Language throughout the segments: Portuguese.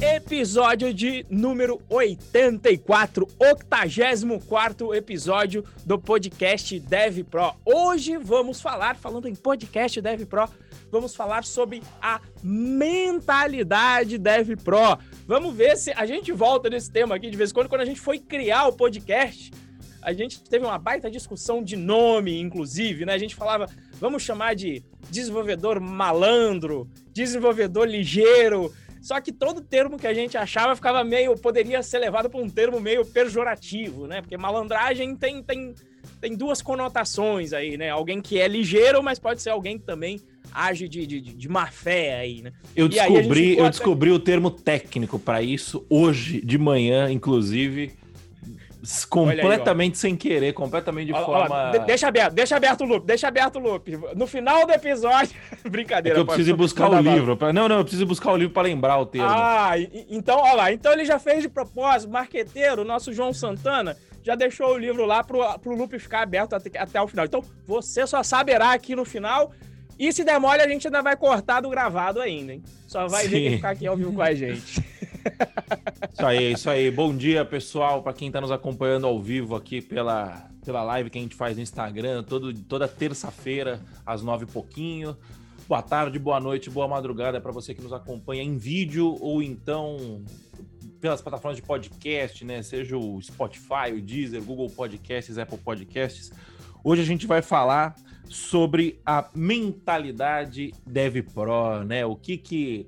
Episódio de número 84, 84 episódio do podcast Dev Pro. Hoje vamos falar, falando em podcast Dev Pro, vamos falar sobre a mentalidade Dev Pro. Vamos ver se a gente volta nesse tema aqui de vez em quando, quando a gente foi criar o podcast. A gente teve uma baita discussão de nome, inclusive, né? A gente falava, vamos chamar de desenvolvedor malandro, desenvolvedor ligeiro. Só que todo termo que a gente achava ficava meio. poderia ser levado para um termo meio pejorativo, né? Porque malandragem tem, tem, tem duas conotações aí, né? Alguém que é ligeiro, mas pode ser alguém que também age de, de, de má fé aí, né? Eu descobri, eu descobri o termo técnico para isso hoje de manhã, inclusive completamente aí, sem querer, completamente de olha, forma. Olha, deixa aberto, deixa aberto o loop, deixa aberto o loop. No final do episódio. Brincadeira. É eu preciso buscar o livro. Pra... Não, não, eu preciso buscar o livro para lembrar o termo. Ah, então, olha lá. Então ele já fez de propósito, marqueteiro, nosso João Santana. Já deixou o livro lá pro, pro loop ficar aberto até, até o final. Então, você só saberá aqui no final. E se der mole, a gente ainda vai cortar do gravado ainda, hein? Só vai Sim. ver quem ficar aqui ao vivo com a gente. Isso aí, isso aí. Bom dia, pessoal, para quem está nos acompanhando ao vivo aqui pela, pela live que a gente faz no Instagram, todo, toda terça-feira, às nove e pouquinho. Boa tarde, boa noite, boa madrugada para você que nos acompanha em vídeo ou então pelas plataformas de podcast, né? Seja o Spotify, o Deezer, Google Podcasts, Apple Podcasts. Hoje a gente vai falar sobre a mentalidade Dev Pro, né? O que que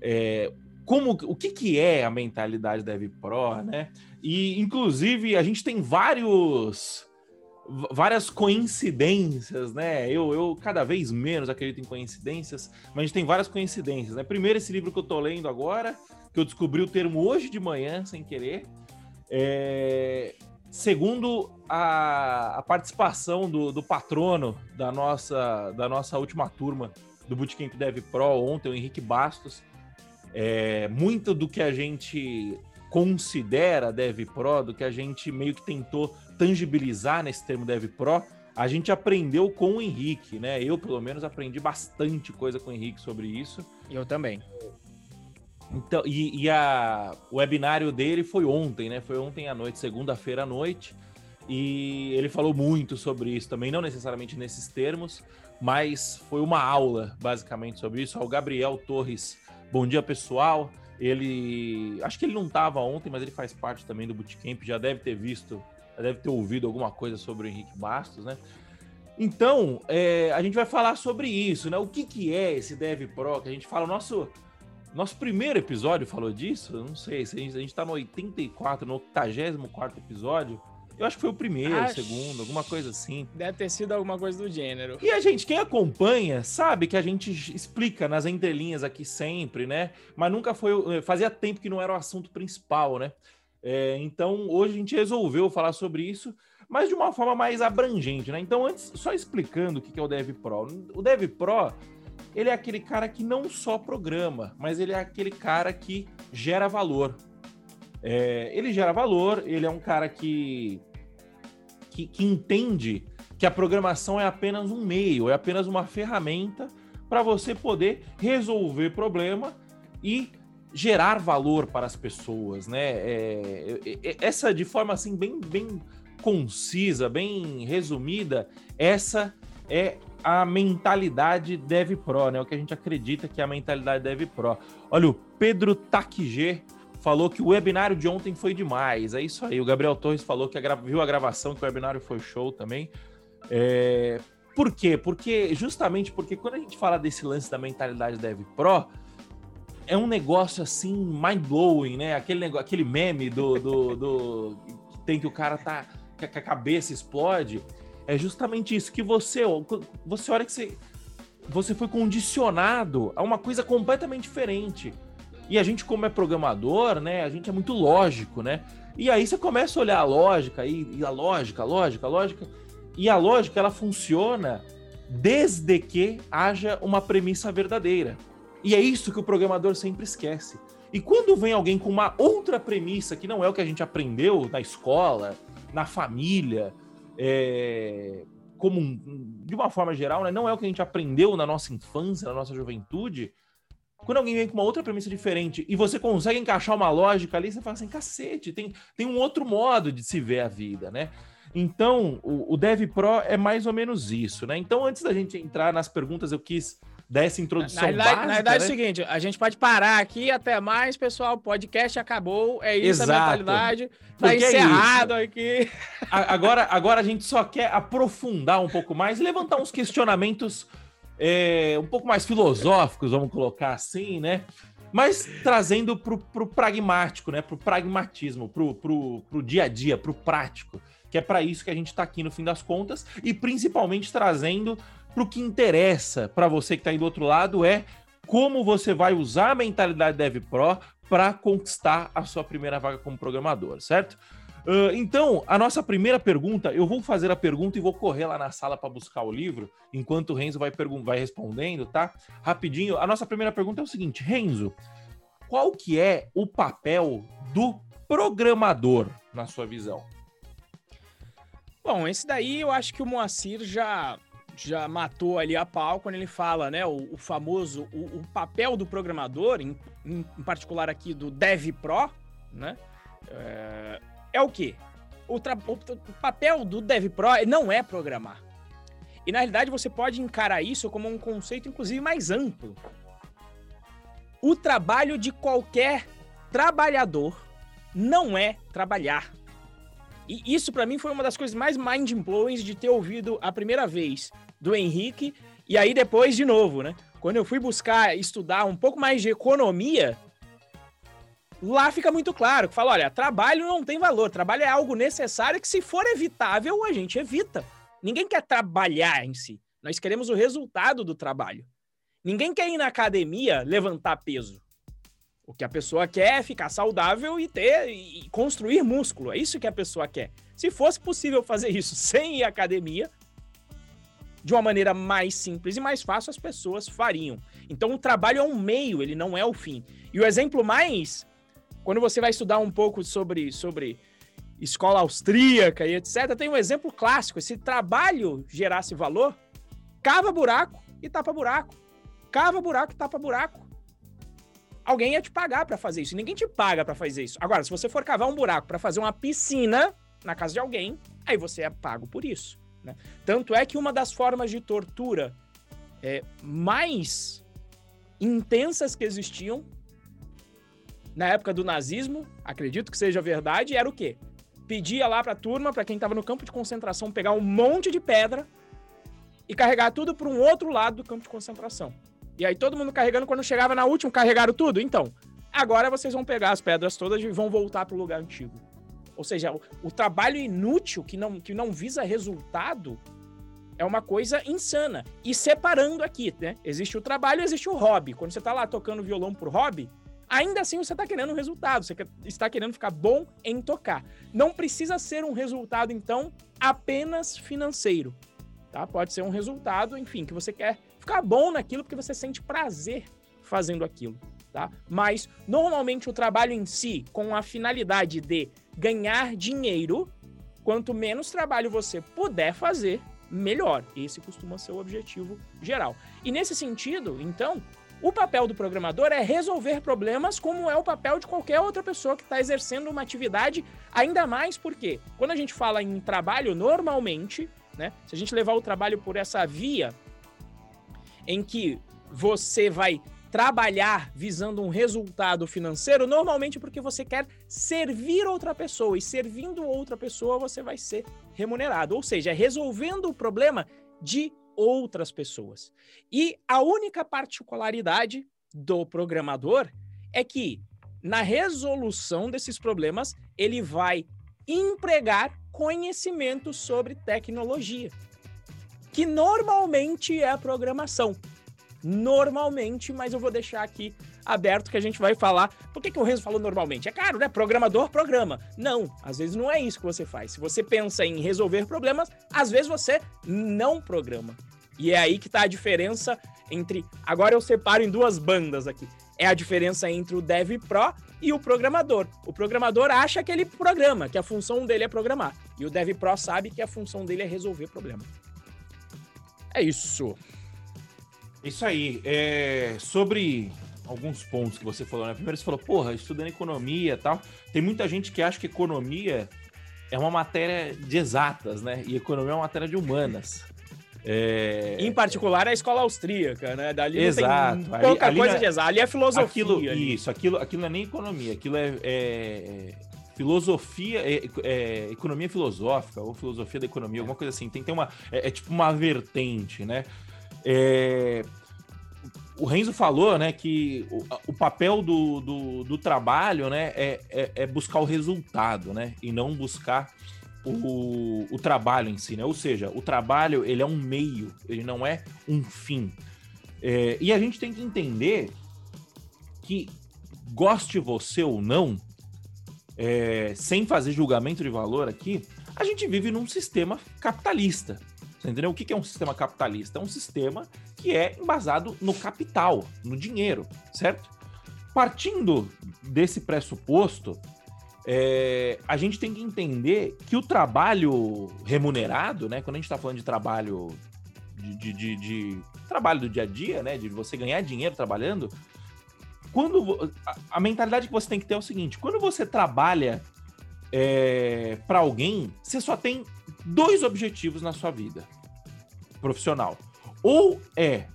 é, como o que, que é a mentalidade Dev Pro, né? E inclusive a gente tem vários várias coincidências, né? Eu, eu cada vez menos acredito em coincidências, mas a gente tem várias coincidências, né? Primeiro esse livro que eu tô lendo agora, que eu descobri o termo hoje de manhã sem querer. É... Segundo a, a participação do, do, patrono da nossa da nossa última turma do Bootcamp Dev Pro ontem, o Henrique Bastos, é, muito do que a gente considera Dev Pro, do que a gente meio que tentou tangibilizar nesse termo Dev Pro, a gente aprendeu com o Henrique, né? Eu, pelo menos, aprendi bastante coisa com o Henrique sobre isso. Eu também. Então, e, e a, o webinário dele foi ontem, né? Foi ontem à noite, segunda-feira à noite. E ele falou muito sobre isso também, não necessariamente nesses termos, mas foi uma aula, basicamente, sobre isso. O Gabriel Torres Bom dia, pessoal. Ele. Acho que ele não estava ontem, mas ele faz parte também do Bootcamp, já deve ter visto, já deve ter ouvido alguma coisa sobre o Henrique Bastos, né? Então, é, a gente vai falar sobre isso, né? O que, que é esse Dev Pro? Que a gente fala, o nosso, nosso primeiro episódio falou disso? Eu não sei, se a gente, a gente tá no 84, no 84 episódio. Eu acho que foi o primeiro, o segundo, alguma coisa assim. Deve ter sido alguma coisa do gênero. E a gente, quem acompanha, sabe que a gente explica nas entrelinhas aqui sempre, né? Mas nunca foi. Fazia tempo que não era o assunto principal, né? É, então, hoje a gente resolveu falar sobre isso, mas de uma forma mais abrangente, né? Então, antes, só explicando o que é o Dev Pro. O Dev Pro, ele é aquele cara que não só programa, mas ele é aquele cara que gera valor. É, ele gera valor, ele é um cara que que, que entende que a programação é apenas um meio, é apenas uma ferramenta para você poder resolver problema e gerar valor para as pessoas, né? É, é, é, essa de forma assim bem, bem concisa, bem resumida, essa é a mentalidade Dev Pro, né? O que a gente acredita que é a mentalidade Dev Pro. Olha, o Pedro Takige falou que o webinário de ontem foi demais. É isso aí. O Gabriel Torres falou que a viu a gravação, que o webinário foi show também. É... Por quê? Porque justamente porque quando a gente fala desse lance da mentalidade Dev Pro, é um negócio assim mind-blowing, né? Aquele, negócio, aquele meme do, do, do, tem que o cara tá que a cabeça explode. É justamente isso que você você olha que você você foi condicionado a uma coisa completamente diferente. E a gente, como é programador, né, a gente é muito lógico, né? E aí você começa a olhar a lógica e, a lógica, a lógica, a lógica. E a lógica ela funciona desde que haja uma premissa verdadeira. E é isso que o programador sempre esquece. E quando vem alguém com uma outra premissa que não é o que a gente aprendeu na escola, na família, é... como de uma forma geral, né, não é o que a gente aprendeu na nossa infância, na nossa juventude, quando alguém vem com uma outra premissa diferente e você consegue encaixar uma lógica ali, você fala assim, cacete, tem, tem um outro modo de se ver a vida, né? Então, o, o Dev Pro é mais ou menos isso, né? Então, antes da gente entrar nas perguntas, eu quis dar essa introdução na, básica, Na verdade né? é o seguinte, a gente pode parar aqui, até mais, pessoal, o podcast acabou, é isso Exato. a mentalidade, tá Porque é encerrado aqui. A- Agora, agora a gente só quer aprofundar um pouco mais e levantar uns questionamentos é, um pouco mais filosóficos, vamos colocar assim, né? Mas trazendo pro, pro pragmático, né? Pro pragmatismo, pro, pro, pro dia a dia, pro prático. Que é para isso que a gente tá aqui no fim das contas, e principalmente trazendo pro que interessa para você que tá aí do outro lado, é como você vai usar a mentalidade Dev Pro para conquistar a sua primeira vaga como programador, certo? Ah, então, a nossa primeira pergunta, eu vou fazer a pergunta e vou correr lá na sala para buscar o livro, enquanto o Renzo vai, vai respondendo, tá? Rapidinho. A nossa primeira pergunta é o seguinte, Renzo, qual que é o papel do programador na sua visão? Bom, esse daí eu acho que o Moacir já, já matou ali a pau quando ele fala, né? O, o famoso, o, o papel do programador, em, em, em particular aqui do Dev Pro, né? É, é o quê? O, o- papel do Dev Pro não é programar. E na realidade você pode encarar isso como um conceito, inclusive, mais amplo. O trabalho de qualquer trabalhador não é trabalhar. E isso pra mim foi uma das coisas mais mind blowing de ter ouvido a primeira vez do Henrique e aí depois de novo, né? Quando eu fui buscar estudar um pouco mais de economia, lá fica muito claro que fala, olha, trabalho não tem valor, trabalho é algo necessário que se for evitável, a gente evita. Ninguém quer trabalhar em si. Nós queremos o resultado do trabalho. Ninguém quer ir na academia levantar peso. O que a pessoa quer é ficar saudável e ter e construir músculo. É isso que a pessoa quer. Se fosse possível fazer isso sem ir à academia, de uma maneira mais simples e mais fácil, as pessoas fariam. Então, o trabalho é um meio, ele não é o fim. E o exemplo mais, quando você vai estudar um pouco sobre, sobre escola austríaca e etc., tem um exemplo clássico. Se trabalho gerasse valor, cava buraco e tapa buraco. Cava buraco e tapa buraco alguém ia te pagar para fazer isso. Ninguém te paga para fazer isso. Agora, se você for cavar um buraco para fazer uma piscina na casa de alguém, aí você é pago por isso. Né? Tanto é que uma das formas de tortura é, mais intensas que existiam na época do nazismo, acredito que seja verdade, era o quê? Pedia lá para a turma, para quem estava no campo de concentração, pegar um monte de pedra e carregar tudo para um outro lado do campo de concentração. E aí todo mundo carregando, quando chegava na última, carregaram tudo? Então, agora vocês vão pegar as pedras todas e vão voltar para o lugar antigo. Ou seja, o, o, trabalho inútil que não, que não visa resultado é uma coisa insana. E separando aqui, né? Existe o trabalho existe o hobby. Quando você está lá tocando violão por hobby, ainda assim você está querendo um resultado, você está querendo ficar bom em tocar. Não precisa ser um resultado, então, apenas financeiro. Tá? Pode ser um resultado, enfim, que você quer ficar bom naquilo porque você sente prazer fazendo aquilo, tá? Mas normalmente o trabalho em si, com a finalidade de ganhar dinheiro, quanto menos trabalho você puder fazer, melhor. Esse costuma ser o objetivo geral. E nesse sentido, então, o papel do programador é resolver problemas como é o papel de qualquer outra pessoa que está exercendo uma atividade, ainda mais porque quando a gente fala em trabalho, normalmente, né, se a gente levar o trabalho por essa via em que você vai trabalhar visando um resultado financeiro, normalmente porque você quer servir outra pessoa e servindo outra pessoa você vai ser remunerado, ou seja, resolvendo o problema de outras pessoas. E a única particularidade do programador é que na resolução desses problemas ele vai empregar conhecimento sobre tecnologia que normalmente é a programação. Normalmente, mas eu vou deixar aqui aberto que a gente vai falar. Por que, que o Renzo falou normalmente? É claro, né? Programador programa. Não, às vezes não é isso que você faz. Se você pensa em resolver problemas, às vezes você não programa. E é aí que tá a diferença entre. Agora eu separo em duas bandas aqui. É a diferença entre o Dev Pro e o programador. O programador acha que ele programa, que a função dele é programar. E o Dev Pro sabe que a função dele é resolver problema. É isso. Isso aí. É, sobre alguns pontos que você falou, né? Primeiro você falou, porra, estudando economia e tal. Tem muita gente que acha que economia é uma matéria de exatas, né? E economia é uma matéria de humanas. É... Em particular a escola austríaca, né? Dali Exato. tem pouca ali, coisa ali é... de exato. Ali é filosofia. Aquilo. Isso, aquilo, aquilo não é nem economia, aquilo é, é filosofia, é, é, economia filosófica, ou filosofia da economia, alguma coisa assim. Tem, tem uma. É, é tipo uma vertente, né? O Renzo falou, né, que o, o papel do, do, do, trabalho, né, é, é, é, buscar o resultado, né, e não buscar o, o trabalho em si, né? Ou seja, o trabalho ele é um meio, ele não é um fim. É, e a gente tem que entender que goste você ou não, é, sem fazer julgamento de valor aqui, a gente vive num sistema capitalista. Você entendeu? O que é um sistema capitalista? É um sistema que é embasado no capital, no dinheiro, certo? Partindo desse pressuposto, é, a gente tem que entender que o trabalho remunerado, né? Quando a gente está falando de trabalho de, de, de, de, trabalho do dia a dia, né? De você ganhar dinheiro trabalhando, quando a, a mentalidade que você tem que ter é o seguinte: quando você trabalha é, para alguém, você só tem dois objetivos na sua vida profissional. Ou é.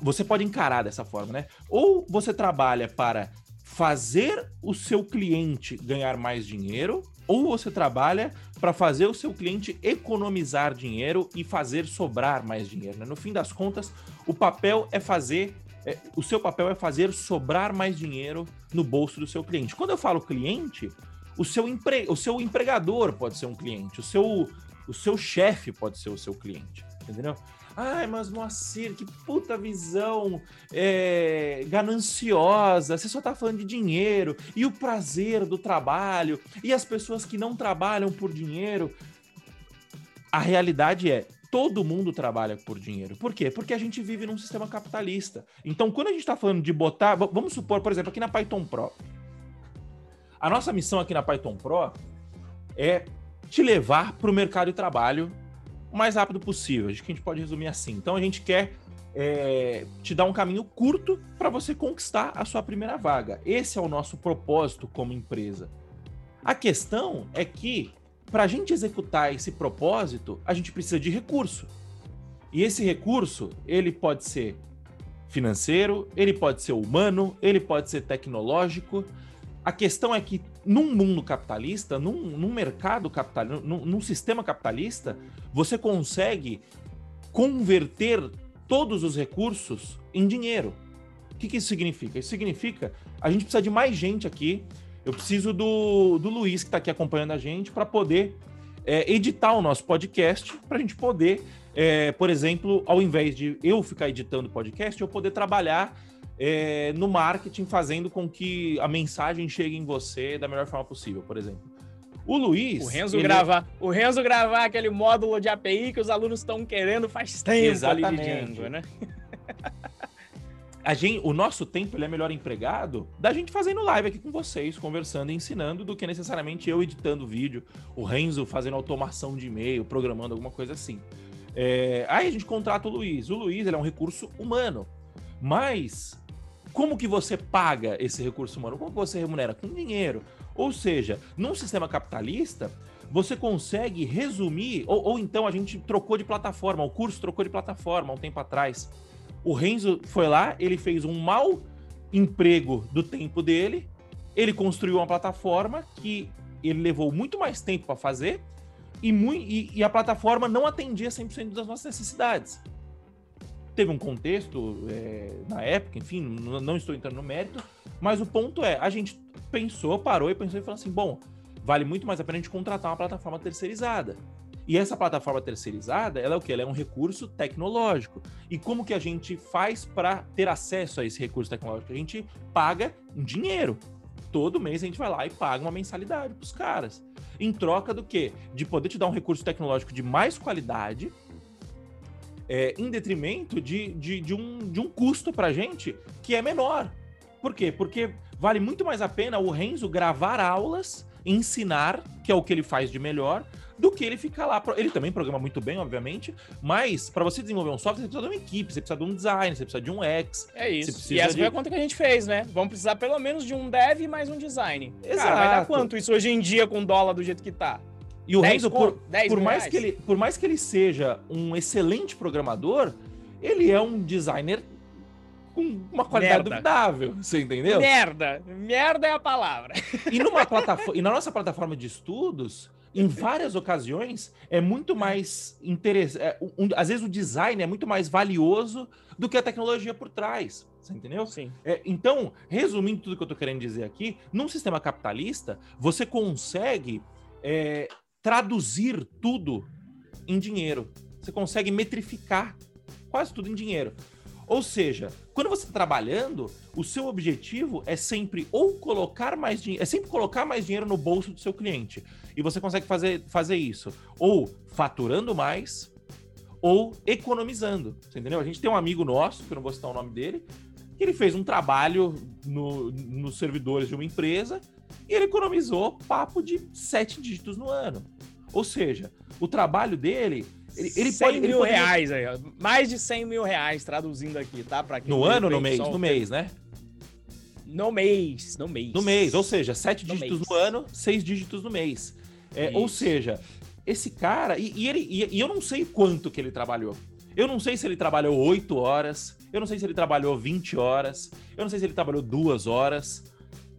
Você pode encarar dessa forma, né? Ou você trabalha para fazer o seu cliente ganhar mais dinheiro, ou você trabalha para fazer o seu cliente economizar dinheiro e fazer sobrar mais dinheiro. Né? No fim das contas, o papel é fazer. É, o seu papel é fazer sobrar mais dinheiro no bolso do seu cliente. Quando eu falo cliente, o seu, empre... o seu empregador pode ser um cliente, o seu, o seu chefe pode ser o seu cliente, entendeu? Ai, mas Moacir, que puta visão é, gananciosa. Você só tá falando de dinheiro e o prazer do trabalho e as pessoas que não trabalham por dinheiro. A realidade é, todo mundo trabalha por dinheiro. Por quê? Porque a gente vive num sistema capitalista. Então, quando a gente está falando de botar, vamos supor, por exemplo, aqui na Python Pro, a nossa missão aqui na Python Pro é te levar para o mercado de trabalho o mais rápido possível. Acho que a gente pode resumir assim. Então a gente quer é, te dar um caminho curto para você conquistar a sua primeira vaga. Esse é o nosso propósito como empresa. A questão é que para a gente executar esse propósito, a gente precisa de recurso. E esse recurso, ele pode ser financeiro, ele pode ser humano, ele pode ser tecnológico, a questão é que num mundo capitalista, num, num mercado capitalista, num, num, sistema capitalista, você consegue converter todos os recursos em dinheiro. O que, que isso significa? Isso significa a gente precisa de mais gente aqui. Eu preciso do, do Luiz, que está aqui acompanhando a gente, para poder é, editar o nosso podcast, para a gente poder, é, por exemplo, ao invés de eu ficar editando podcast, eu poder trabalhar é, no marketing, fazendo com que a mensagem chegue em você da melhor forma possível, por exemplo. O Luiz. O Renzo, ele... gravar, o Renzo gravar aquele módulo de API que os alunos estão querendo faz tempo Exatamente. ali de Django, né? a gente, o nosso tempo ele é melhor empregado da gente fazendo live aqui com vocês, conversando e ensinando, do que necessariamente eu editando vídeo, o Renzo fazendo automação de e-mail, programando alguma coisa assim. É, aí a gente contrata o Luiz. O Luiz ele é um recurso humano, mas como que você paga esse recurso humano? Como você remunera? Com dinheiro. Ou seja, num sistema capitalista, você consegue resumir, ou, ou, então a gente trocou de plataforma, o curso trocou de plataforma um tempo atrás. O Renzo foi lá, ele fez um mau emprego do tempo dele, ele construiu uma plataforma que ele levou muito mais tempo para fazer e, e, e, a plataforma não atendia 100% das nossas necessidades teve um contexto é, na época, enfim, não estou entrando no mérito, mas o ponto é, a gente pensou, parou e pensou e falou assim, bom, vale muito mais a pena a gente contratar uma plataforma terceirizada. E essa plataforma terceirizada, ela é o que? Ela é um recurso tecnológico. E como que a gente faz para ter acesso a esse recurso tecnológico? A gente paga um dinheiro. Todo mês a gente vai lá e paga uma mensalidade para os caras. Em troca do quê? De poder te dar um recurso tecnológico de mais qualidade, é, em detrimento de, de, de, um, de um custo para gente que é menor. Por quê? Porque vale muito mais a pena o Renzo gravar aulas ensinar, que é o que ele faz de melhor, do que ele ficar lá. Ele também programa muito bem, obviamente, mas para você desenvolver um software, você precisa de uma equipe, você precisa de um design, você precisa de um X. É isso. E essa de... foi a conta que a gente fez, né? Vamos precisar pelo menos de um dev e mais um design. Exato. Cara, vai dar quanto isso hoje em dia com dólar do jeito que tá? E o Renzo, por, por mais que ele, por mais que ele seja um excelente programador, ele é um designer com uma qualidade Merda. duvidável, você entendeu? Merda. Merda é a palavra. E, numa plataforma, e na nossa plataforma de estudos, em várias ocasiões, é muito mais interessante. É, um, às vezes o design é muito mais valioso do que a tecnologia por trás. Você entendeu? Sim. É, então, resumindo tudo que eu estou querendo dizer aqui, num sistema capitalista, você consegue é, traduzir tudo em dinheiro. Você consegue metrificar quase tudo em dinheiro. Ou seja, quando você está trabalhando, o seu objetivo é sempre ou colocar mais dinheiro, é sempre colocar mais dinheiro no bolso do seu cliente. E você consegue fazer, fazer isso ou faturando mais ou economizando. Entendeu? A gente tem um amigo nosso, que eu não vou citar o nome dele, que ele fez um trabalho no, nos servidores de uma empresa e ele economizou papo de sete dígitos no ano. Ou seja, o trabalho dele ele, ele 100 pode, mil ele reais aí, ó. Mais de 100 mil reais, traduzindo aqui, tá? Pra no ano ou no mês? No mês, né? No mês, no mês. No mês, ou seja, sete no dígitos mês. no ano, seis dígitos no mês. É, ou seja, esse cara. E, e ele, e, e, eu não sei quanto que ele trabalhou. Eu não sei se ele trabalhou 8 horas, eu não sei se ele trabalhou 20 horas, eu não sei se ele trabalhou duas horas.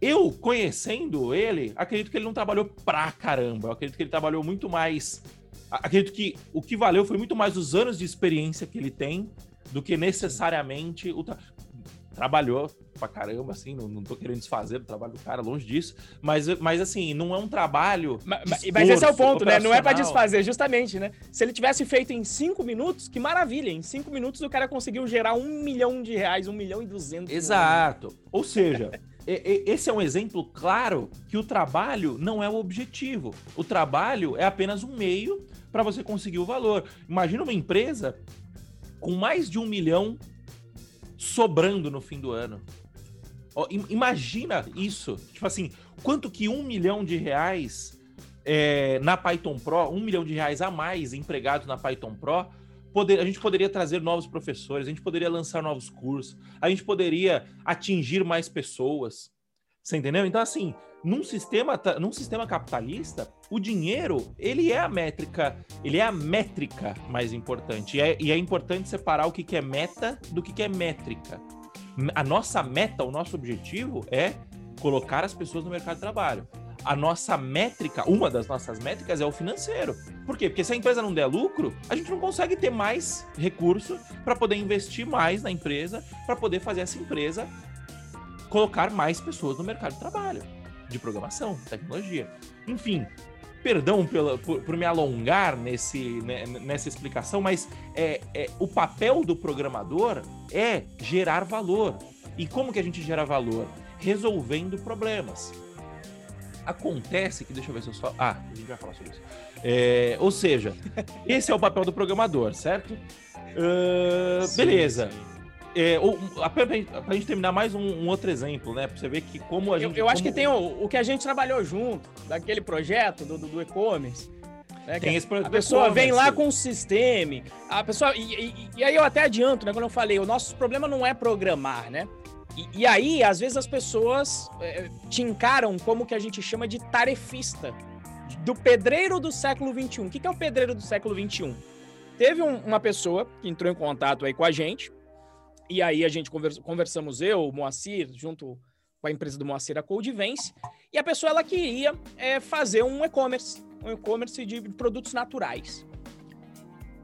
Eu, conhecendo ele, acredito que ele não trabalhou pra caramba. Eu acredito que ele trabalhou muito mais acredito que o que valeu foi muito mais os anos de experiência que ele tem do que necessariamente o tra... trabalhou pra caramba, assim, não, não tô querendo desfazer o trabalho do cara, longe disso, mas, mas assim, não é um trabalho. Mas, mas esse é o ponto, né? Não é para desfazer, justamente, né? Se ele tivesse feito em cinco minutos, que maravilha, em cinco minutos o cara conseguiu gerar um milhão de reais, um milhão e duzentos. Exato. Ou seja. Esse é um exemplo claro que o trabalho não é o objetivo. O trabalho é apenas um meio para você conseguir o valor. Imagina uma empresa com mais de um milhão sobrando no fim do ano. Imagina isso. Tipo assim, quanto que um milhão de reais é, na Python Pro, um milhão de reais a mais empregados na Python Pro, poder, a gente poderia trazer novos professores, a gente poderia lançar novos cursos, a gente poderia atingir mais pessoas. Você entendeu? Então, assim, num sistema, num sistema capitalista, o dinheiro, ele é a métrica, ele é a métrica mais importante. E é, e é importante separar o que, que é meta do que, que é métrica. A nossa meta, o nosso objetivo é colocar as pessoas no mercado de trabalho. A nossa métrica, uma das nossas métricas é o financeiro. Por quê? Porque se a empresa não der lucro, a gente não consegue ter mais recurso para poder investir mais na empresa, para poder fazer essa empresa colocar mais pessoas no mercado de trabalho de programação, tecnologia. Enfim, perdão pela, por, por, me alongar nesse, né, nessa explicação, mas é, é, o papel do programador é gerar valor. E como que a gente gera valor? Resolvendo problemas. Acontece que, deixa eu ver se eu só. Ah, a gente vai falar sobre isso. É, ou seja, esse é o papel do programador, certo? Uh, sim, beleza. Sim. É, ou, pra, pra gente terminar mais um, um, outro exemplo, né? Pra você ver que como a gente. Eu, eu como... acho que tem o, o que a gente trabalhou junto, daquele projeto do, do, do e-commerce. Né? Tem esse a pessoa vem lá com um sistema, a pessoa. E, e, e, aí eu até adianto, né? Quando eu falei, o nosso problema não é programar, né? E, e aí, às vezes, as pessoas é, te encaram como que a gente chama de tarefista. Do pedreiro do século XXI. O que, que é o pedreiro do século XXI? Teve um, uma pessoa que entrou em contato aí com a gente, e aí a gente conversa, conversamos eu, o Moacir, junto com a empresa do Moacir, a Codevence, e a pessoa ela queria é, fazer um e-commerce, um e-commerce de produtos naturais.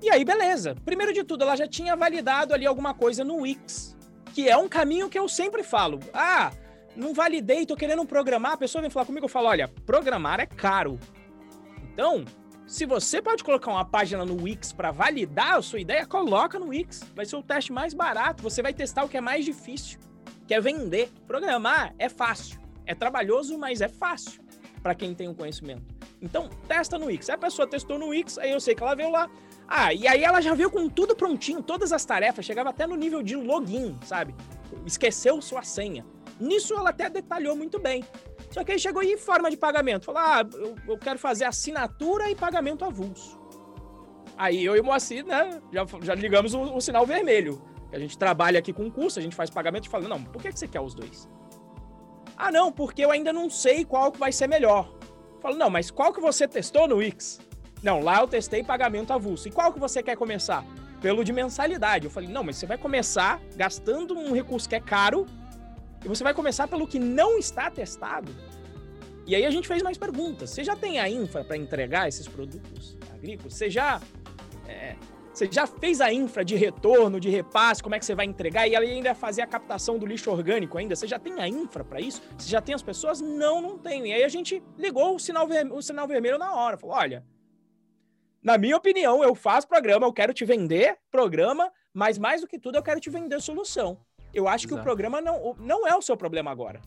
E aí, beleza. Primeiro de tudo, ela já tinha validado ali alguma coisa no Wix, que é um caminho que eu sempre falo. Ah, não validei, tô querendo programar. A pessoa vem falar comigo, eu falo, olha, programar é caro. Então, se você pode colocar uma página no Wix para validar a sua ideia, coloca no Wix. Vai ser o teste mais barato. Você vai testar o que é mais difícil, que é vender. Programar é fácil. É trabalhoso, mas é fácil para quem tem o um conhecimento. Então, testa no Wix. A pessoa testou no Wix, aí eu sei que ela veio lá. Ah, e aí ela já veio com tudo prontinho, todas as tarefas, chegava até no nível de login, sabe? Esqueceu sua senha. Nisso ela até detalhou muito bem. Só que aí chegou em forma de pagamento. Falou, ah, eu, eu quero fazer assinatura e pagamento avulso. Aí eu e o Moacir, né, já, já ligamos o, o, sinal vermelho. A gente trabalha aqui com curso, a gente faz pagamento e fala, não, por que, que você quer os dois? Ah, não, porque eu ainda não sei qual que vai ser melhor. Falo, não, mas qual que você testou no Wix? Não, lá eu testei pagamento avulso. E qual que você quer começar? Pelo de mensalidade. Eu falei, não, mas você vai começar gastando um recurso que é caro e você vai começar pelo que não está testado. E aí a gente fez mais perguntas. Você já tem a infra para entregar esses produtos agrícolas? Você já é, você já fez a infra de retorno, de repasse, como é que você vai entregar? E ainda fazer a captação do lixo orgânico ainda? Você já tem a infra para isso? Você já tem as pessoas? Não, não tem. E aí a gente ligou o sinal, o sinal vermelho na hora. Falou, olha, na minha opinião, eu faço programa, eu quero te vender programa, mas mais do que tudo, eu quero te vender solução. Eu acho Exato. que o programa não, não é o seu problema agora.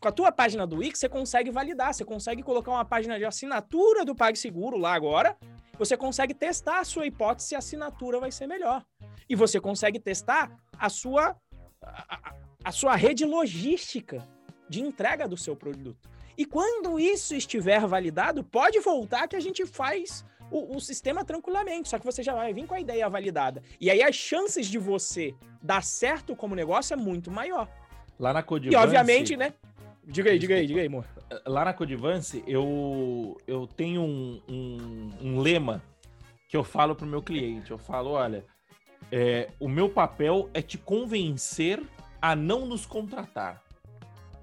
Com a tua página do Wix, você consegue validar, você consegue colocar uma página de assinatura do PagSeguro lá agora, você consegue testar a sua hipótese se a assinatura vai ser melhor. E você consegue testar a sua, a, a sua rede logística de entrega do seu produto. E quando isso estiver validado, pode voltar que a gente faz o, o, sistema tranquilamente, só que você já vai vir com a ideia validada. E aí as chances de você dar certo como negócio é muito maior. Lá na Codivance... E obviamente, né? Diga aí, diga aí, diga aí, amor. Lá na Codivance, eu, eu tenho um, um, um lema que eu falo pro meu cliente. Eu falo, olha, é, o meu papel é te convencer a não nos contratar.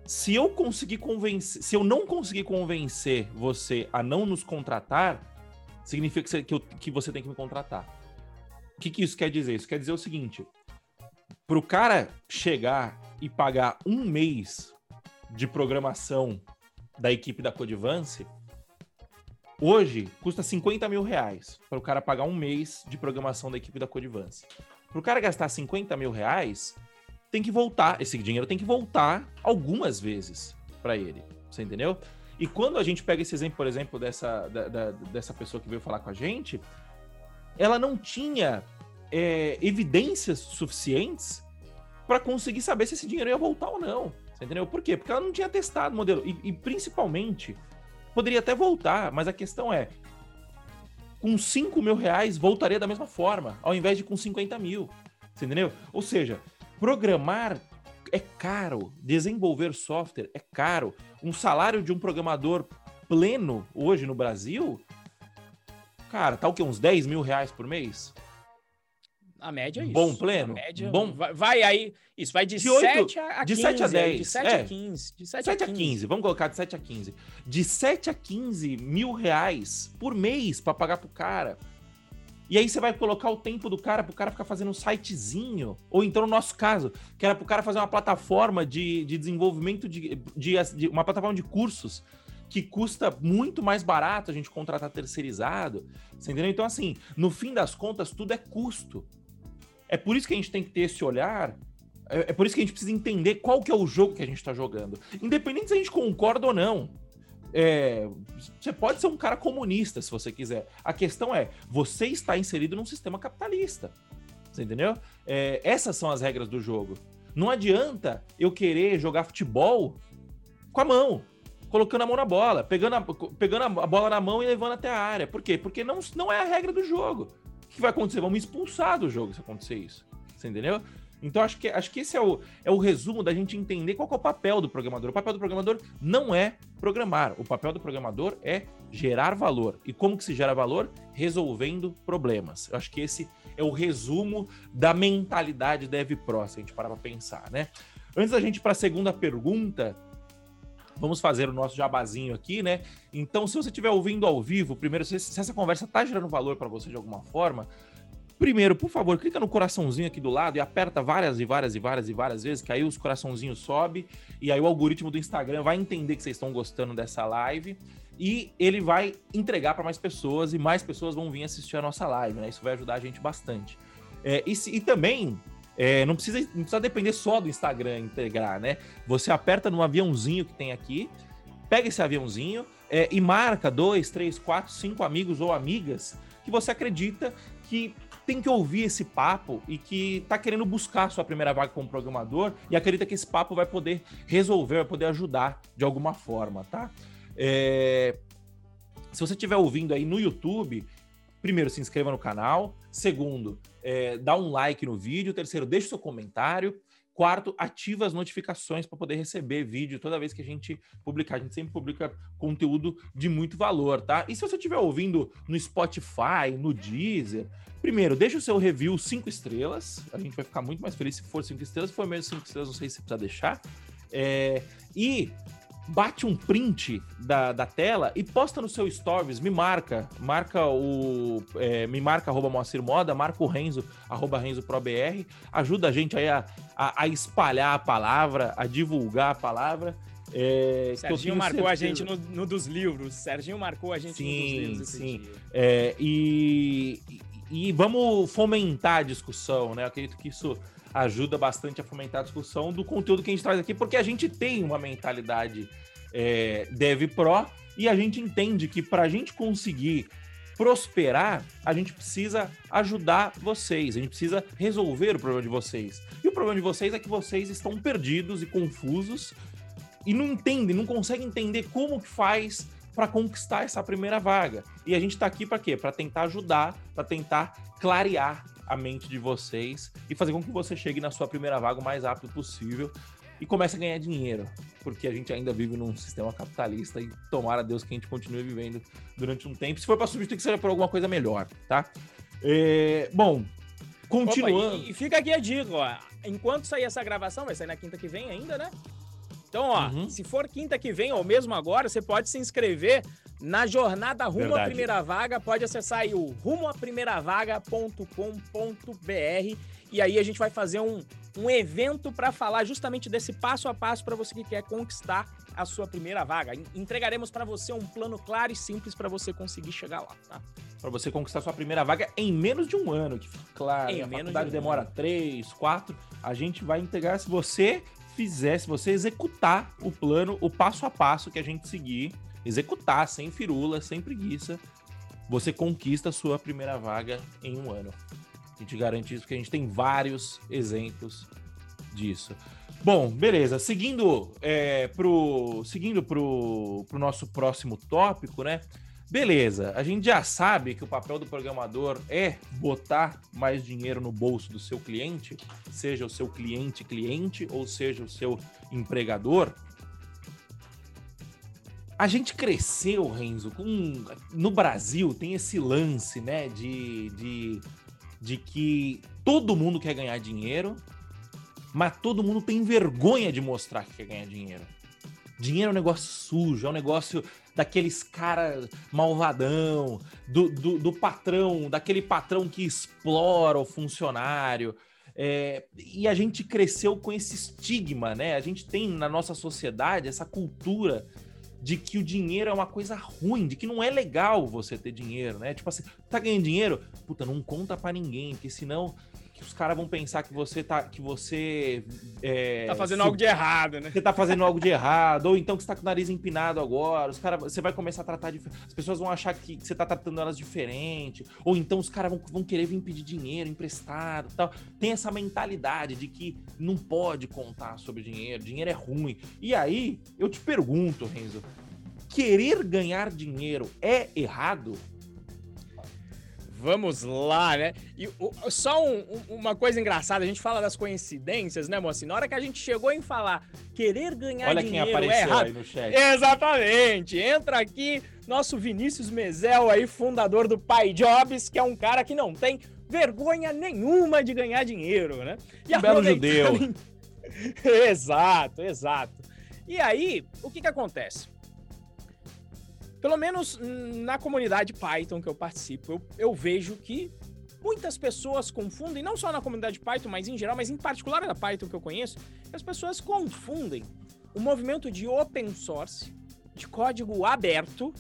Se eu conseguir convencer, se eu não conseguir convencer você a não nos contratar, significa que você, que, eu, que você tem que me contratar. O que, que isso quer dizer? Isso quer dizer o seguinte: para o cara chegar e pagar um mês de programação da equipe da Codivance, hoje custa 50 mil reais para o cara pagar um mês de programação da equipe da Codivance. Para o cara gastar 50 mil reais, tem que voltar, esse dinheiro tem que voltar algumas vezes para ele. Você entendeu? E quando a gente pega esse exemplo, por exemplo, dessa, da, da, dessa pessoa que veio falar com a gente, ela não tinha é, evidências suficientes para conseguir saber se esse dinheiro ia voltar ou não. Você entendeu? Por quê? Porque ela não tinha testado o modelo. E, e principalmente, poderia até voltar, mas a questão é: com 5 mil reais voltaria da mesma forma, ao invés de com 50 mil. Você entendeu? Ou seja, programar é caro, desenvolver software é caro. Um salário de um programador pleno hoje no Brasil, cara, tá o quê? Uns 10 mil reais por mês? A média é isso. Bom pleno? A média, Bom... Vai, vai, aí, isso vai de, de 7 a, de 15. 7 a 10. De 7 é. a 15. De 7, 7 a 15. 15. Vamos colocar de 7 a 15. De 7 a 15 mil reais por mês para pagar pro cara. E aí você vai colocar o tempo do cara pro cara ficar fazendo um sitezinho. Ou então, no nosso caso, que era pro cara fazer uma plataforma de, de desenvolvimento de, de, de uma plataforma de cursos que custa muito mais barato a gente contratar terceirizado. Você entendeu? Então, assim, no fim das contas, tudo é custo. É por isso que a gente tem que ter esse olhar. É, é por isso que a gente precisa entender qual que é o jogo que a gente está jogando. Independente se a gente concorda ou não. É, você pode ser um cara comunista se você quiser. A questão é, você está inserido num sistema capitalista. Você entendeu? É, essas são as regras do jogo. Não adianta eu querer jogar futebol com a mão, colocando a mão na bola, pegando a, pegando a bola na mão e levando até a área. Por quê? Porque não, não é a regra do jogo. O que vai acontecer? Vamos expulsar do jogo se acontecer isso. Você entendeu? Então acho que, acho que esse é o, é o resumo da gente entender qual é o papel do programador. O papel do programador não é programar. O papel do programador é gerar valor. E como que se gera valor? Resolvendo problemas. Eu acho que esse é o resumo da mentalidade DevPro, se a gente parar para pensar, né? Antes da gente para a segunda pergunta, vamos fazer o nosso jabazinho aqui, né? Então, se você estiver ouvindo ao vivo, primeiro, se, se essa conversa está gerando valor para você de alguma forma, Primeiro, por favor, clica no coraçãozinho aqui do lado e aperta várias e várias e várias e várias vezes, que aí os coraçãozinhos sobe e aí o algoritmo do Instagram vai entender que vocês estão gostando dessa live e ele vai entregar para mais pessoas e mais pessoas vão vir assistir a nossa live, né? Isso vai ajudar a gente bastante. É, e, se, e, também é, não, precisa, não precisa depender só do Instagram integrar, né? Você aperta no aviãozinho que tem aqui, pega esse aviãozinho é, e marca dois, três, quatro, cinco amigos ou amigas que você acredita que tem que ouvir esse papo e que está querendo buscar sua primeira vaga como programador e acredita que esse papo vai poder resolver, vai poder ajudar de alguma forma, tá? É... Se você estiver ouvindo aí no YouTube, primeiro, se inscreva no canal. Segundo, é, dá um like no vídeo. Terceiro, deixe seu comentário. Quarto, ativa as notificações para poder receber vídeo toda vez que a gente publicar. A gente sempre publica conteúdo de muito valor, tá? E se você estiver ouvindo no Spotify, no Deezer, primeiro, deixa o seu review cinco estrelas. A gente vai ficar muito mais feliz se for cinco estrelas. Se for menos cinco estrelas, não sei se precisa deixar. É... E bate um print da, da tela e posta no seu stories, me marca, marca o, é, me marca arroba Moacir Moda, marca o Renzo, arroba Renzo ProBR, ajuda a gente aí a, a, a, espalhar a palavra, a divulgar a palavra. É, Serginho marcou certeza. a gente no, no, dos livros, Serginho marcou a gente sim, no dos livros sim. É, e, e vamos fomentar a discussão, né? Eu acredito que isso ajuda bastante a fomentar a discussão do conteúdo que a gente traz aqui, porque a gente tem uma mentalidade é, Dev Pro e a gente entende que para a gente conseguir prosperar, a gente precisa ajudar vocês, a gente precisa resolver o problema de vocês. E o problema de vocês é que vocês estão perdidos e confusos e não entendem, não conseguem entender como que faz para conquistar essa primeira vaga. E a gente está aqui para quê? Para tentar ajudar, para tentar clarear a mente de vocês e fazer com que você chegue na sua primeira vaga o mais rápido possível e comece a ganhar dinheiro, porque a gente ainda vive num sistema capitalista e tomara Deus que a gente continue vivendo durante um tempo. Se for para substituir, que seja por alguma coisa melhor, tá? É, bom, continuando. Opa, e, e, fica aqui a dica, ó. Enquanto sair essa gravação, vai sair na quinta que vem ainda, né? Então, ó, uhum. se for quinta que vem ou mesmo agora, você pode se inscrever na jornada rumo Verdade. à primeira vaga. Pode acessar aí o rumoaprimeiravaga.com.br e aí a gente vai fazer um, um evento para falar justamente desse passo a passo para você que quer conquistar a sua primeira vaga. Entregaremos para você um plano claro e simples para você conseguir chegar lá, tá? Para você conquistar sua primeira vaga em menos de um ano, que fica claro. Em a menos faculdade de um demora ano. três, quatro. A gente vai entregar se você fizer, se você executar o plano, o passo a passo que a gente seguir, executar sem firula, sem preguiça, você conquista a sua primeira vaga em um ano. A gente garante isso porque a gente tem vários exemplos disso. Bom, beleza. Seguindo é, pro, seguindo pro, pro nosso próximo tópico, né? Beleza, a gente já sabe que o papel do programador é botar mais dinheiro no bolso do seu cliente, seja o seu cliente cliente ou seja o seu empregador. A gente cresceu, Renzo, com no Brasil tem esse lance, né, de, de, de que todo mundo quer ganhar dinheiro, mas todo mundo tem vergonha de mostrar que quer ganhar dinheiro. Dinheiro é um negócio sujo, é um negócio daqueles cara malvadão, do, do, do patrão, daquele patrão que explora o funcionário. É, e a gente cresceu com esse estigma, né? A gente tem na nossa sociedade essa cultura de que o dinheiro é uma coisa ruim, de que não é legal você ter dinheiro, né? Tipo assim, tá ganhando dinheiro? Puta, não conta para ninguém, porque senão que os caras vão pensar que você tá. Que você. É, tá fazendo algo de errado, né? Você tá fazendo algo de errado, ou então que você tá com o nariz empinado agora. Os caras. Você vai começar a tratar de. As pessoas vão achar que você tá tratando elas diferente. Ou então os caras vão, vão querer vir pedir dinheiro emprestado tal. Tem essa mentalidade de que não pode contar sobre dinheiro, dinheiro é ruim. E aí, eu te pergunto, Renzo, querer ganhar dinheiro é errado? Vamos lá, né? E o, só um, um, uma coisa engraçada, a gente fala das coincidências, né, moça? Na hora que a gente chegou em falar querer ganhar Olha dinheiro quem apareceu é errado. Aí no chat. Exatamente. Entra aqui nosso Vinícius Mezel aí, fundador do Pai Jobs, que é um cara que não tem vergonha nenhuma de ganhar dinheiro, né? E um belo judeu. exato, exato. E aí, o que que acontece? Pelo menos na comunidade Python que eu participo, eu, eu vejo que muitas pessoas confundem, não só na comunidade Python, mas em geral, mas em particular na Python que eu conheço, as pessoas confundem o movimento de open source, de código aberto,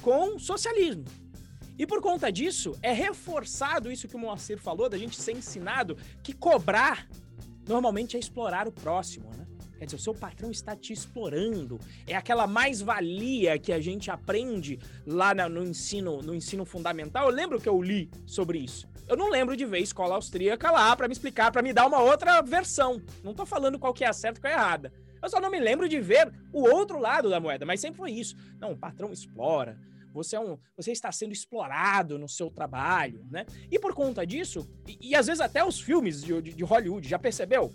com socialismo. E por conta disso, é reforçado isso que o Moacir falou, da gente ser ensinado que cobrar normalmente é explorar o próximo, né? Quer dizer, o seu patrão está te explorando. É aquela mais-valia que a gente aprende lá no ensino, no ensino fundamental. Eu lembro que eu li sobre isso. Eu não lembro de ver escola austríaca lá para me explicar, para me dar uma outra versão. Não tô falando qual que é a certa e qual é a errada. Eu só não me lembro de ver o outro lado da moeda, mas sempre foi isso. Não, o patrão explora, você é um, você está sendo explorado no seu trabalho, né? E por conta disso, e, e às vezes até os filmes de, de, de Hollywood, já percebeu?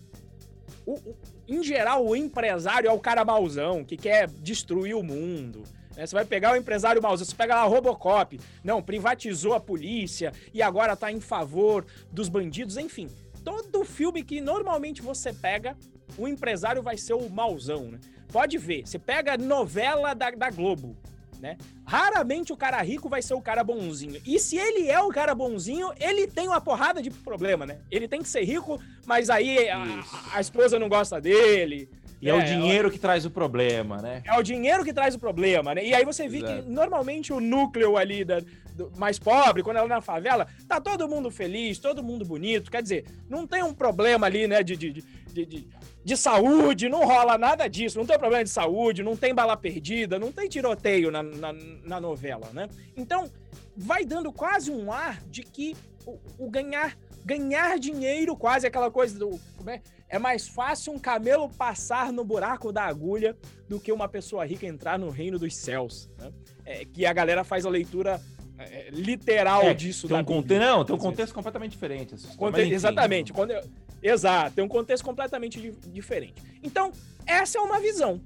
O, o, em geral, o empresário é o cara mauzão, que quer destruir o mundo. Né? Você vai pegar o empresário mauzão, você pega lá Robocop, não, privatizou a polícia e agora está em favor dos bandidos, enfim. Todo filme que normalmente você pega, o empresário vai ser o mauzão, né? Pode ver, você pega novela da, da Globo, né? Raramente o cara rico vai ser o cara bonzinho. E se ele é o cara bonzinho, ele tem uma porrada de problema, né? Ele tem que ser rico, mas aí a, a esposa não gosta dele. E é, é o dinheiro que traz o problema, né? É o dinheiro que traz o problema, né? E aí você vê Exato. que normalmente o núcleo ali da, do, mais pobre, quando ela é na favela, tá todo mundo feliz, todo mundo bonito. Quer dizer, não tem um problema ali, né, de, de, de, de de saúde, não rola nada disso, não tem problema de saúde, não tem bala perdida, não tem tiroteio na, na, na novela, né? Então, vai dando quase um ar de que o, o ganhar ganhar dinheiro, quase aquela coisa do. É? é? mais fácil um camelo passar no buraco da agulha do que uma pessoa rica entrar no reino dos céus. Né? É, que a galera faz a leitura é, literal é, disso tem um. Não, tem um contexto completamente diferente. Conte... Exatamente. Quando eu... Exato, tem um contexto completamente di diferente. Então, essa é uma visão.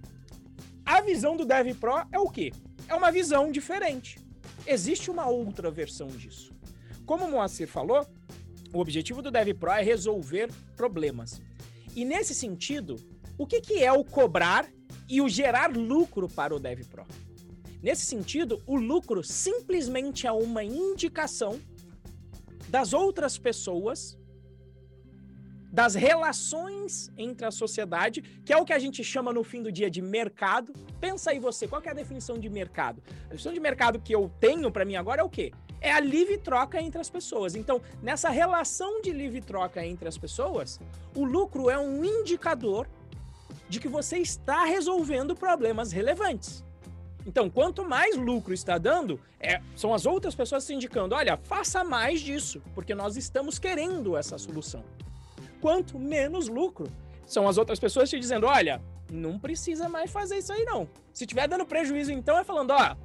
A visão do Dev Pro é o quê? É uma visão diferente. Existe uma outra versão disso. Como o Moacir falou, o objetivo do Dev Pro é resolver problemas. E nesse sentido, o que, que é o cobrar e o gerar lucro para o Dev Pro? Nesse sentido, o lucro simplesmente é uma indicação das outras pessoas das relações entre a sociedade, que é o que a gente chama no fim do dia de mercado. Pensa aí você, qual é a definição de mercado? A definição de mercado que eu tenho para mim agora é o quê? É a livre troca entre as pessoas. Então, nessa relação de livre troca entre as pessoas, o lucro é um indicador de que você está resolvendo problemas relevantes. Então, quanto mais lucro está dando, é, são as outras pessoas se indicando: olha, faça mais disso, porque nós estamos querendo essa solução quanto menos lucro. São as outras pessoas te dizendo: olha, não precisa mais fazer isso aí, não. Se tiver dando prejuízo, então é falando: ó,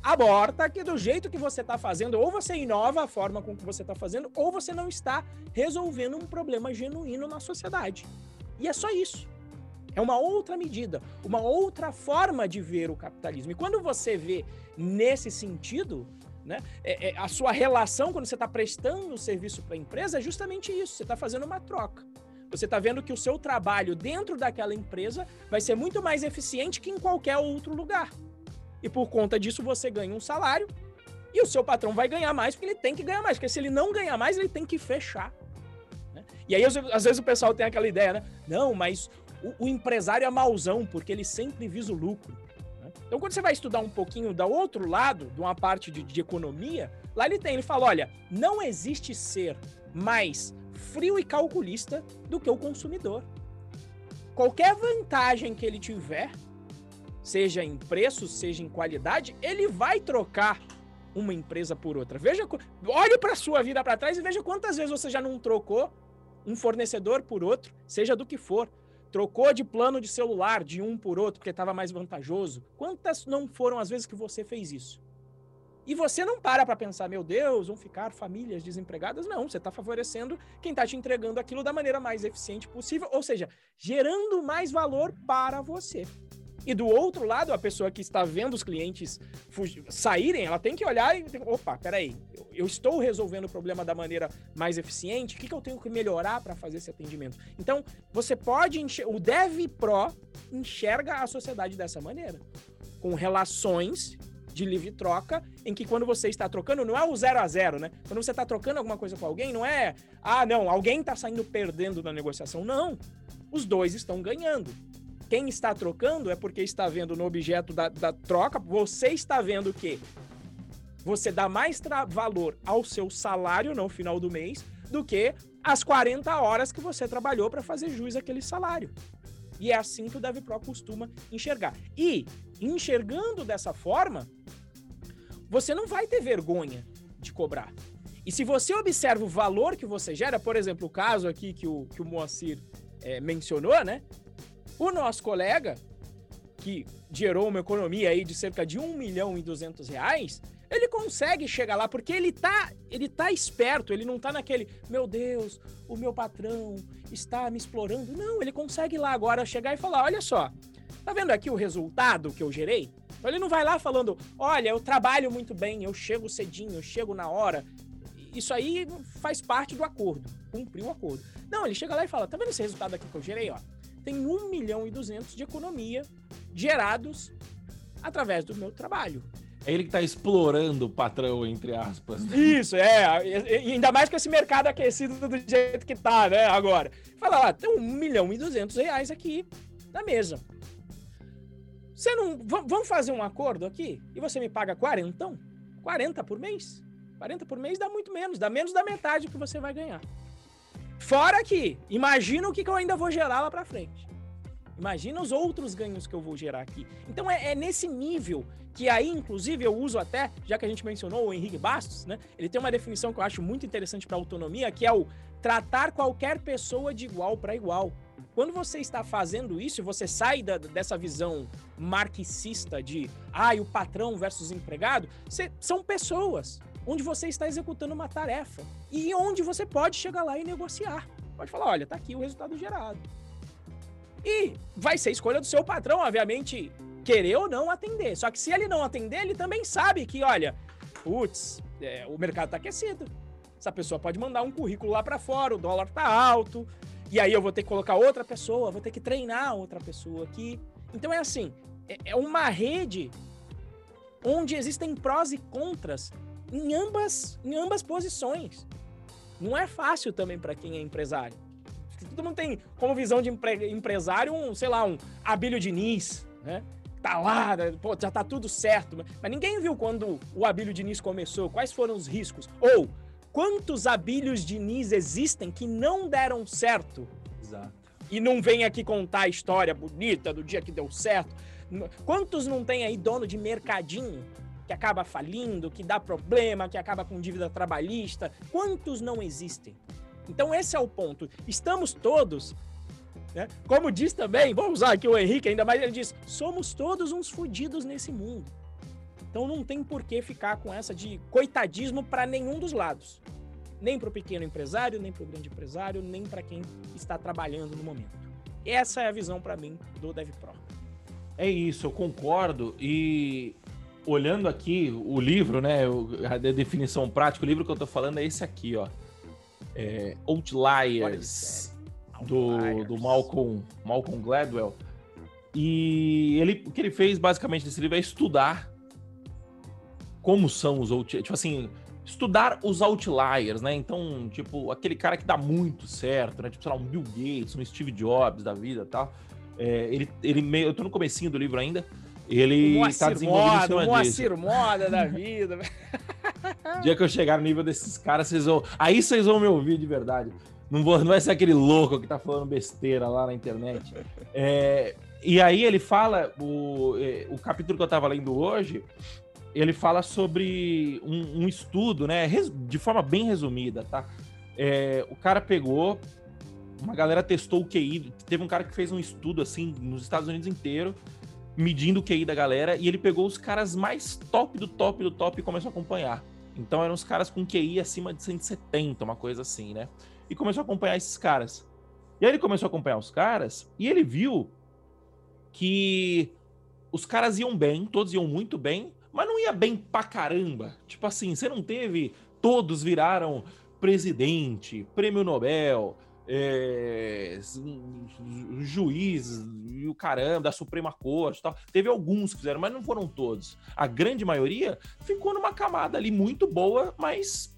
aborta que do jeito que você está fazendo, ou você inova a forma com que você está fazendo, ou você não está resolvendo um problema genuíno na sociedade. E é só isso. É uma outra medida, uma outra forma de ver o capitalismo. E quando você vê nesse sentido, né? É, é, a sua relação, quando você está prestando o serviço para a empresa, é justamente isso. Você está fazendo uma troca. Você está vendo que o seu trabalho dentro daquela empresa vai ser muito mais eficiente que em qualquer outro lugar. E por conta disso, você ganha um salário e o seu patrão vai ganhar mais porque ele tem que ganhar mais. Porque se ele não ganhar mais, ele tem que fechar. Né? E aí, às vezes, o pessoal tem aquela ideia, né? Não, mas o, o empresário é mauzão porque ele sempre visa o lucro. Então, quando você vai estudar um pouquinho do outro lado, de uma parte de, de economia, lá ele tem, ele fala: olha, não existe ser mais frio e calculista do que o consumidor. Qualquer vantagem que ele tiver, seja em preço, seja em qualidade, ele vai trocar uma empresa por outra. Veja, olhe para sua vida para trás e veja quantas vezes você já não trocou um fornecedor por outro, seja do que for. Trocou de plano de celular de um por outro porque estava mais vantajoso. Quantas não foram as vezes que você fez isso? E você não para para pensar, meu Deus, vão ficar famílias desempregadas. Não, você está favorecendo quem está te entregando aquilo da maneira mais eficiente possível, ou seja, gerando mais valor para você. E do outro lado, a pessoa que está vendo os clientes saírem, ela tem que olhar e opa, peraí, eu, estou resolvendo o problema da maneira mais eficiente, o que, que eu tenho que melhorar para fazer esse atendimento? Então, você pode o Dev Pro enxerga a sociedade dessa maneira, com relações de livre troca, em que quando você está trocando, não é o zero a zero, né? Quando você está trocando alguma coisa com alguém, não é, ah, não, alguém está saindo perdendo da negociação. Não. Os dois estão ganhando. Quem está trocando é porque está vendo no objeto da, da troca, você está vendo que você dá mais valor ao seu salário no final do mês do que as 40 horas que você trabalhou para fazer jus àquele salário. E é assim que o DevPro costuma enxergar. E, enxergando dessa forma, você não vai ter vergonha de cobrar. E se você observa o valor que você gera, por exemplo, o caso aqui que o, que o Moacir é, mencionou, né? O nosso colega, que gerou uma economia aí de cerca de 1 milhão e 200 reais, ele consegue chegar lá porque ele tá, ele tá esperto, ele não tá naquele, meu Deus, o meu patrão está me explorando. Não, ele consegue lá agora chegar e falar, olha só, tá vendo aqui o resultado que eu gerei? Então ele não vai lá falando, olha, eu trabalho muito bem, eu chego cedinho, eu chego na hora, isso aí faz parte do acordo, cumpriu o acordo. Não, ele chega lá e fala: tá vendo esse resultado aqui que eu gerei? Ó? Tem 1 milhão e 200 de economia gerados através do meu trabalho. É ele que está explorando o patrão, entre aspas. Né? Isso, é. Ainda mais com esse mercado aquecido do jeito que tá, né? Agora. Fala lá, tem 1 milhão e 200 reais aqui na mesa. Você não. Vamos fazer um acordo aqui? E você me paga 40? 40 por mês? 40 por mês dá muito menos, dá menos da metade que você vai ganhar. Fora que, imagina o que, eu ainda vou gerar lá para frente. Imagina os outros ganhos que eu vou gerar aqui. Então é, é, nesse nível que aí, inclusive, eu uso até, já que a gente mencionou o Henrique Bastos, né? Ele tem uma definição que eu acho muito interessante para autonomia, que é o tratar qualquer pessoa de igual para igual. Quando você está fazendo isso, você sai da, dessa visão marxista de ah, o patrão versus empregado, cê, são pessoas onde você está executando uma tarefa e onde você pode chegar lá e negociar. Pode falar, olha, tá aqui o resultado gerado. E vai ser escolha do seu patrão, obviamente, querer ou não atender. Só que se ele não atender, ele também sabe que, olha, putz, é, o mercado tá aquecido. Essa pessoa pode mandar um currículo lá para fora, o dólar tá alto, e aí eu vou ter que colocar outra pessoa, vou ter que treinar outra pessoa aqui. Então é assim, é, é uma rede onde existem prós e contras em ambas, em ambas posições. Não é fácil também para quem é empresário. Todo mundo tem como visão de empre empresário um, sei lá, um Abílio Diniz, né? Tá lá, né? pô, já tá tudo certo. Mas ninguém viu quando o Abílio Diniz começou, quais foram os riscos. Ou quantos Abílios Diniz existem que não deram certo. Exato. E não vem aqui contar a história bonita do dia que deu certo. Quantos não tem aí dono de mercadinho que acaba falindo, que dá problema, que acaba com dívida trabalhista. Quantos não existem? Então esse é o ponto. Estamos todos, né? Como diz também, vamos usar aqui o Henrique, ainda mais ele diz, somos todos uns fodidos nesse mundo. Então não tem por que ficar com essa de coitadismo para nenhum dos lados. Nem para o pequeno empresário, nem para o grande empresário, nem para quem está trabalhando no momento. Essa é a visão para mim do DevPro. É isso, eu concordo. E olhando aqui o livro, né? A definição prática, o livro que eu tô falando é esse aqui, ó. É Outliers, do, do Malcolm, Malcolm Gladwell. E ele, o que ele fez basicamente nesse livro é estudar como são os outliers. Tipo assim, estudar os outliers, né? Então, tipo, aquele cara que dá muito certo, né? Tipo, sei lá, um Bill Gates, um Steve Jobs da vida e tal. É, ele, ele meio, eu tô no comecinho do livro ainda. Ele está desenvolvendo moda, em Moacir Moda da vida. dia que eu chegar no nível desses caras, vocês vão. Aí vocês vão me ouvir de verdade. Não, vou, não vai ser aquele louco que tá falando besteira lá na internet. É, e aí ele fala, o, é, o capítulo que eu tava lendo hoje, ele fala sobre um, um estudo, né? De forma bem resumida, tá? É, o cara pegou, uma galera testou o QI. Teve um cara que fez um estudo assim nos Estados Unidos inteiro medindo o QI da galera e ele pegou os caras mais top do top do top e começou a acompanhar. Então eram os caras com QI acima de 170, uma coisa assim, né? E começou a acompanhar esses caras. E aí ele começou a acompanhar os caras e ele viu que os caras iam bem, todos iam muito bem, mas não ia bem pra caramba. Tipo assim, você não teve. Todos viraram presidente, prêmio Nobel, é, juiz e o caramba, da Suprema Corte tal. Teve alguns que fizeram, mas não foram todos. A grande maioria ficou numa camada ali muito boa, mas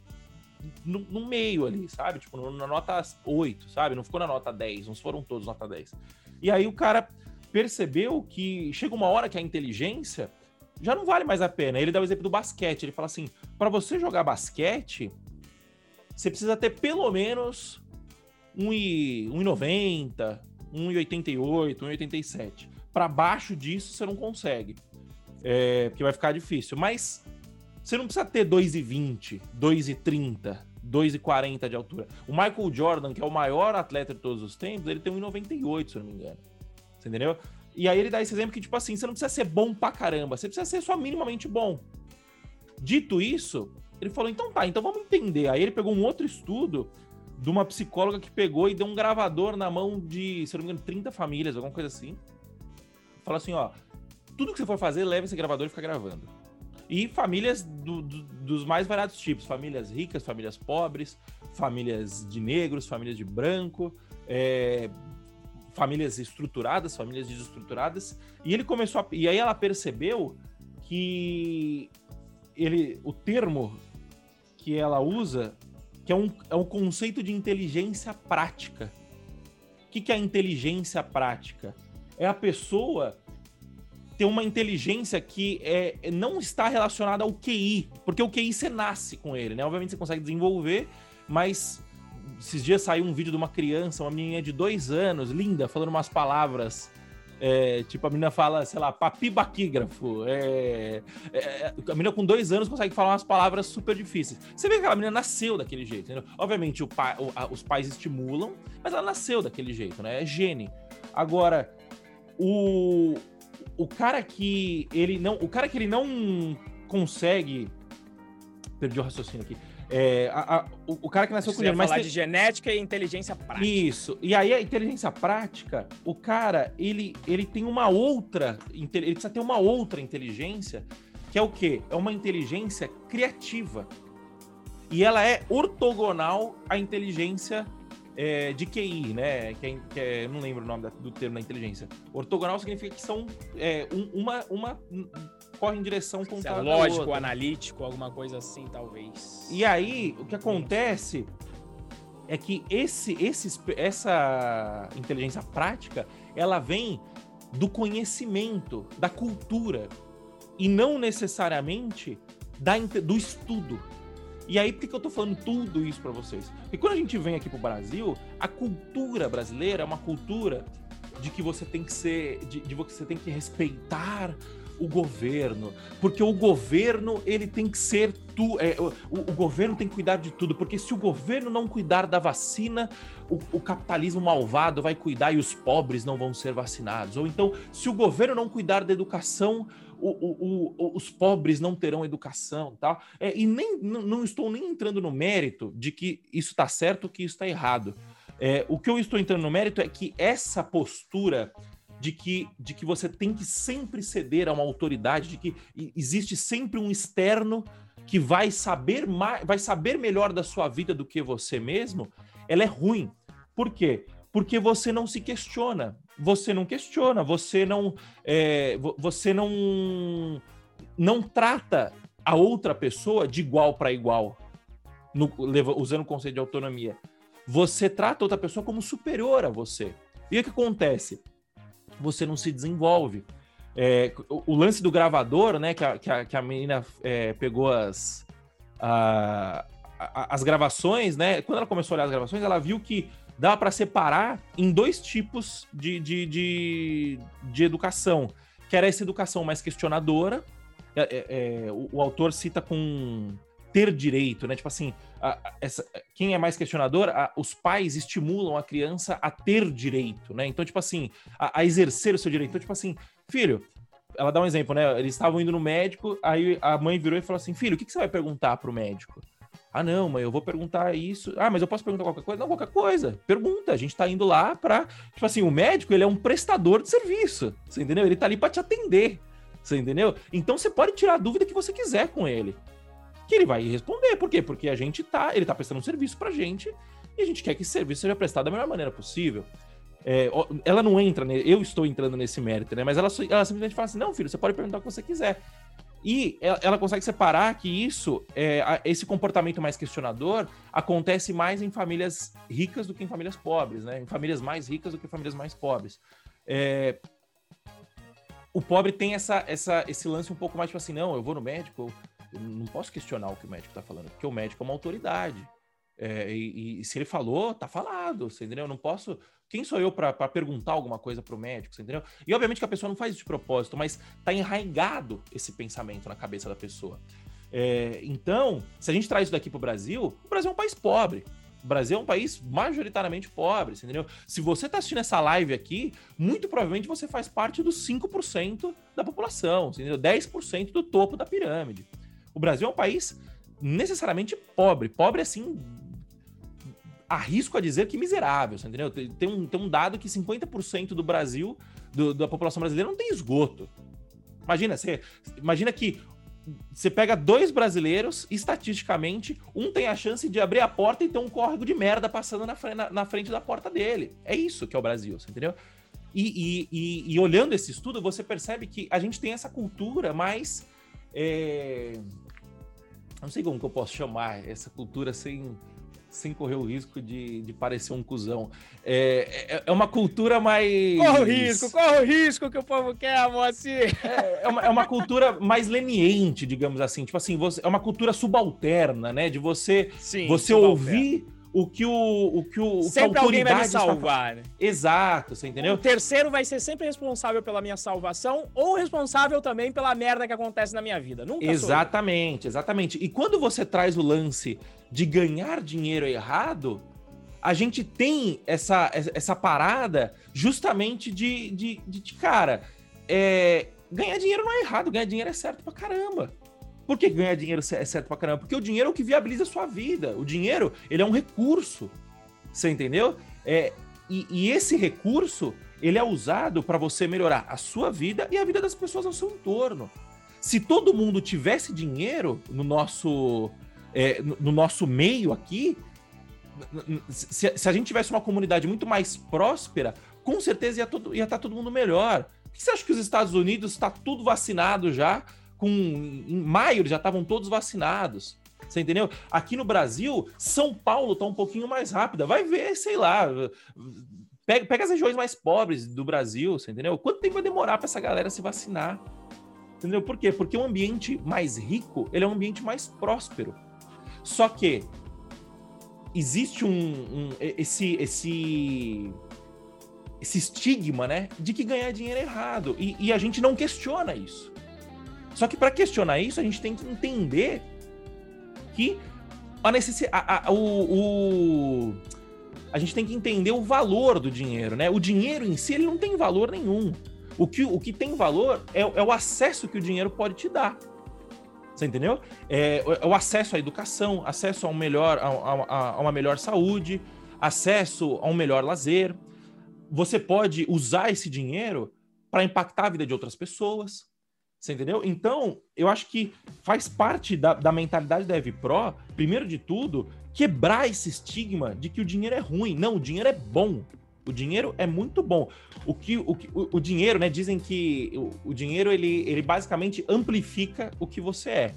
no, no meio ali, sabe? Tipo, na nota 8, sabe? Não ficou na nota 10, não foram todos nota 10. E aí o cara percebeu que chega uma hora que a inteligência já não vale mais a pena. Ele dá o exemplo do basquete. Ele fala assim: para você jogar basquete, você precisa ter pelo menos 1,90, 1,88, 1,87. Para baixo disso você não consegue, é, porque vai ficar difícil. Mas Você não precisa ter 2,20, 2,30, 2,40 de altura. O Michael Jordan, que é o maior atleta de todos os tempos, ele tem 1,98, se eu não me engano. Você entendeu? E aí ele dá esse exemplo que, tipo assim, você não precisa ser bom pra caramba, você precisa ser só minimamente bom. Dito isso, ele falou, então tá, então vamos entender. Aí ele pegou um outro estudo de uma psicóloga que pegou e deu um gravador na mão de, se não me engano, 30 famílias, alguma coisa assim. Falou assim, ó, tudo que você for fazer, leva esse gravador e fica gravando. E famílias do, do, dos mais variados tipos, famílias ricas, famílias pobres, famílias de negros, famílias de branco, é, famílias estruturadas, famílias desestruturadas. E ele começou a, e aí ela percebeu que ele o termo que ela usa que é um, é um conceito de inteligência prática. O que, que é inteligência prática? É a pessoa ter uma inteligência que é, não está relacionada ao QI, porque o QI você nasce com ele, né? Obviamente você consegue desenvolver, mas esses dias saiu um vídeo de uma criança, uma menina de dois anos, linda, falando umas palavras. É, tipo, a menina fala, sei lá, papibaquígrafo. É, é, a menina com dois anos consegue falar umas palavras super difíceis. Você vê que aquela menina nasceu daquele jeito, entendeu? Obviamente, pai, o, a, os pais estimulam, mas ela nasceu daquele jeito, né? É gene. Agora, o, o cara que ele não. O cara que ele não consegue. Perdi o raciocínio aqui. É, a, a, o, o, cara que nasceu com dinheiro, mas tem... de genética e inteligência prática. Isso. E aí a inteligência prática, o cara, ele, ele tem uma outra, ele precisa ter uma outra inteligência, que é o quê? É uma inteligência criativa. E ela é ortogonal à inteligência é, de QI, né? Que é, que é, não lembro o nome da, do termo da inteligência. Ortogonal significa que são é, um, uma, uma corre em direção contrária. Lógico, analítico, alguma coisa assim, talvez. E aí, o que acontece é que esse, esse, essa inteligência prática, ela vem do conhecimento, da cultura, e não necessariamente da, do estudo. E aí, por que, eu tô falando tudo isso para vocês? Porque quando a gente vem aqui pro Brasil, a cultura brasileira é uma cultura de que você tem que ser, de, de você tem que respeitar o governo, porque o governo ele tem que ser tu, é, o, o, governo tem que cuidar de tudo, porque se o governo não cuidar da vacina, o, o, capitalismo malvado vai cuidar e os pobres não vão ser vacinados. Ou então, se o governo não cuidar da educação, os pobres não terão educação, tal. É, e nem não estou nem entrando no mérito de que isso está certo, que isso está errado. É, o que eu estou entrando no mérito é que essa postura de que, de que você tem que sempre ceder a uma autoridade, de que existe sempre um externo que vai saber mais, vai saber melhor da sua vida do que você mesmo, ela é ruim. Por quê? Porque você não se questiona. Você não questiona, você não, é, você não, não trata a outra pessoa de igual para igual, no, usando o conceito de autonomia. Você trata outra pessoa como superior a você. E o que acontece? Você não se desenvolve. É, o, lance do gravador, né, que a, que a, que a menina é, pegou as, a, a, as gravações, né, quando ela começou a olhar as gravações, ela viu que dá para separar em dois tipos de, de, de, de, educação, que era essa educação mais questionadora, é, é, é o, o autor cita com ter direito, né? Tipo assim, a, a, essa, quem é mais questionador, a, os pais estimulam a criança a ter direito, né? Então, tipo assim, a, exercer o seu direito. Então, tipo assim, filho, ela dá um exemplo, né? Eles estavam indo no médico, aí a mãe virou e falou assim: filho, o que, que você vai perguntar pro médico? Ah, não, mãe, eu vou perguntar isso. Ah, mas eu posso perguntar qualquer coisa? Não, qualquer coisa. Pergunta. A gente tá indo lá pra. Tipo assim, o médico, ele é um prestador de serviço. Você entendeu? Ele tá ali pra te atender. Você entendeu? Então você pode tirar a dúvida que você quiser com ele que ele vai responder. Por quê? Porque a gente tá, ele tá prestando um serviço pra gente e a gente quer que esse serviço seja prestado da melhor maneira possível. É, ela não entra, eu estou entrando nesse mérito, né? Mas ela, ela simplesmente fala assim: não, filho, você pode perguntar o que você quiser. E ela, consegue separar que isso, é, esse comportamento mais questionador, acontece mais em famílias ricas do que em famílias pobres, né? Em famílias mais ricas do que em famílias mais pobres. É, o pobre tem essa, essa, esse lance um pouco mais tipo assim: não, eu vou no médico, não posso questionar o que o médico está falando, porque o médico é uma autoridade. É, e, e, se ele falou, tá falado, você entendeu? Eu não posso. Quem sou eu para perguntar alguma coisa para o médico, você entendeu? E obviamente que a pessoa não faz isso de propósito, mas tá enraigado esse pensamento na cabeça da pessoa. É, então, se a gente traz isso daqui para o Brasil, o Brasil é um país pobre. O Brasil é um país majoritariamente pobre, entendeu? Se você está assistindo essa live aqui, muito provavelmente você faz parte dos 5% da população, entendeu? 10% do topo da pirâmide. O Brasil é um país necessariamente pobre. Pobre, assim, arrisco a dizer que miserável, entendeu? Tem um, tem um dado que 50% do Brasil, do, da população brasileira, não tem esgoto. Imagina, você, imagina que você pega dois brasileiros, estatisticamente, um tem a chance de abrir a porta e ter um córrego de merda passando na, na, na frente da porta dele. É isso que é o Brasil, entendeu? E, e, e, e, olhando esse estudo, você percebe que a gente tem essa cultura mais. É... Não sei como que eu posso chamar essa cultura sem sem correr o risco de, de parecer um cuzão. É, é, é uma cultura mais. Corre o risco, corre o risco que o povo quer, Moacir. É, é, uma, é uma cultura mais leniente, digamos assim. Tipo assim, você, é uma cultura subalterna, né? De você, Sim, você ouvir o que o, o que o sempre que alguém vai me salvar. Né? Exato, você entendeu? O terceiro vai ser sempre responsável pela minha salvação ou responsável também pela merda que acontece na minha vida. Nunca Exatamente, exatamente. E quando você traz o lance de ganhar dinheiro errado, a gente tem essa, essa parada justamente de, de, de, de cara, é, ganhar dinheiro não é errado, ganhar dinheiro é certo pra caramba. Por que ganhar dinheiro é certo pra caramba? Porque o dinheiro é o que viabiliza a sua vida. O dinheiro, ele é um recurso. Você entendeu? É, e, e esse recurso, ele é usado para você melhorar a sua vida e a vida das pessoas ao seu entorno. Se todo mundo tivesse dinheiro no nosso, é, no, no nosso meio aqui, se, se, a gente tivesse uma comunidade muito mais próspera, com certeza ia, todo, ia estar tá todo mundo melhor. Por que você acha que os Estados Unidos está tudo vacinado já? Com em maio já estavam todos vacinados. Você entendeu? Aqui no Brasil, São Paulo tá um pouquinho mais rápida. Vai ver, sei lá. Pega, pega as regiões mais pobres do Brasil, você entendeu? Quanto tempo vai demorar para essa galera se vacinar? Entendeu? Por quê? Porque o ambiente mais rico, ele é um ambiente mais próspero. Só que existe um, um esse esse esse estigma, né, de que ganhar dinheiro é errado e, e a gente não questiona isso. Só que para questionar isso, a gente tem que entender que a necessidade. O, o, a gente tem que entender o valor do dinheiro, né? O dinheiro em si ele não tem valor nenhum. O que, o que tem valor é, é o acesso que o dinheiro pode te dar. Você entendeu? É, é o acesso à educação, acesso a, melhor, a, a, a uma melhor saúde, acesso a um melhor lazer. Você pode usar esse dinheiro para impactar a vida de outras pessoas. Você entendeu? Então, eu acho que faz parte da, da mentalidade da Ev Pro, primeiro de tudo, quebrar esse estigma de que o dinheiro é ruim. Não, o dinheiro é bom. O dinheiro é muito bom. O que o, o, o dinheiro, né? Dizem que o, o, dinheiro ele, ele basicamente amplifica o que você é.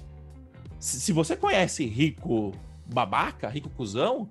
Se, se você conhece rico babaca, rico cuzão,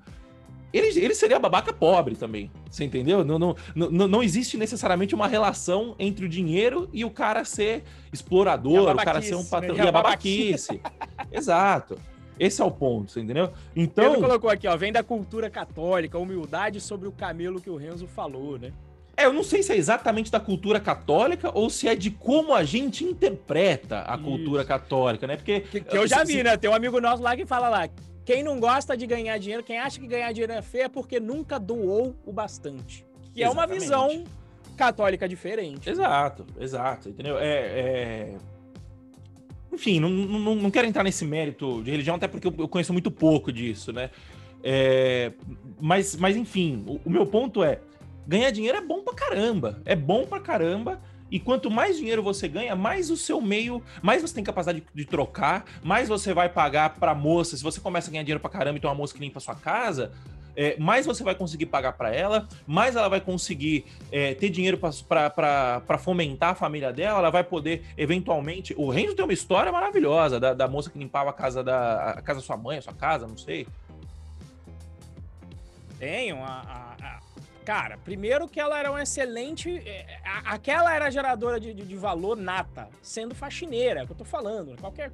ele, ele seria babaca pobre também. Você entendeu? Não, não, não, não existe necessariamente uma relação entre o dinheiro e o cara ser explorador, o cara ser um patrão. Né? E a babaquice. Exato. Esse é o ponto, você entendeu? Então. Ele colocou aqui, ó, vem da cultura católica, humildade sobre o camelo que o Renzo falou, né? É, eu não sei se é exatamente da cultura católica ou se é de como a gente interpreta a Isso. cultura católica, né? Porque. Que, que eu já vi, né? Tem um amigo nosso lá que fala lá: quem não gosta de ganhar dinheiro, quem acha que ganhar dinheiro é feio é porque nunca doou o bastante. Que Exatamente. é uma visão católica diferente. Exato, exato. Entendeu? É. é... Enfim, não, não, não quero entrar nesse mérito de religião, até porque eu conheço muito pouco disso, né? É... Mas, mas, enfim, o, o meu ponto é: ganhar dinheiro é bom pra caramba. É bom pra caramba e quanto mais dinheiro você ganha, mais o seu meio, mais você tem capacidade de, de trocar, mais você vai pagar para moça. Se você começa a ganhar dinheiro para caramba e tem uma moça que limpa a sua casa, é, mais você vai conseguir pagar para ela, mais ela vai conseguir é, ter dinheiro para fomentar a família dela, ela vai poder, eventualmente. O Renzo tem uma história maravilhosa da, da moça que limpava a casa da a casa da sua mãe, a sua casa, não sei. Tenho. A, a, Cara, primeiro que ela era um excelente. É, aquela era geradora de, de, de, valor nata, sendo faxineira, é o que eu tô falando. Qualquer.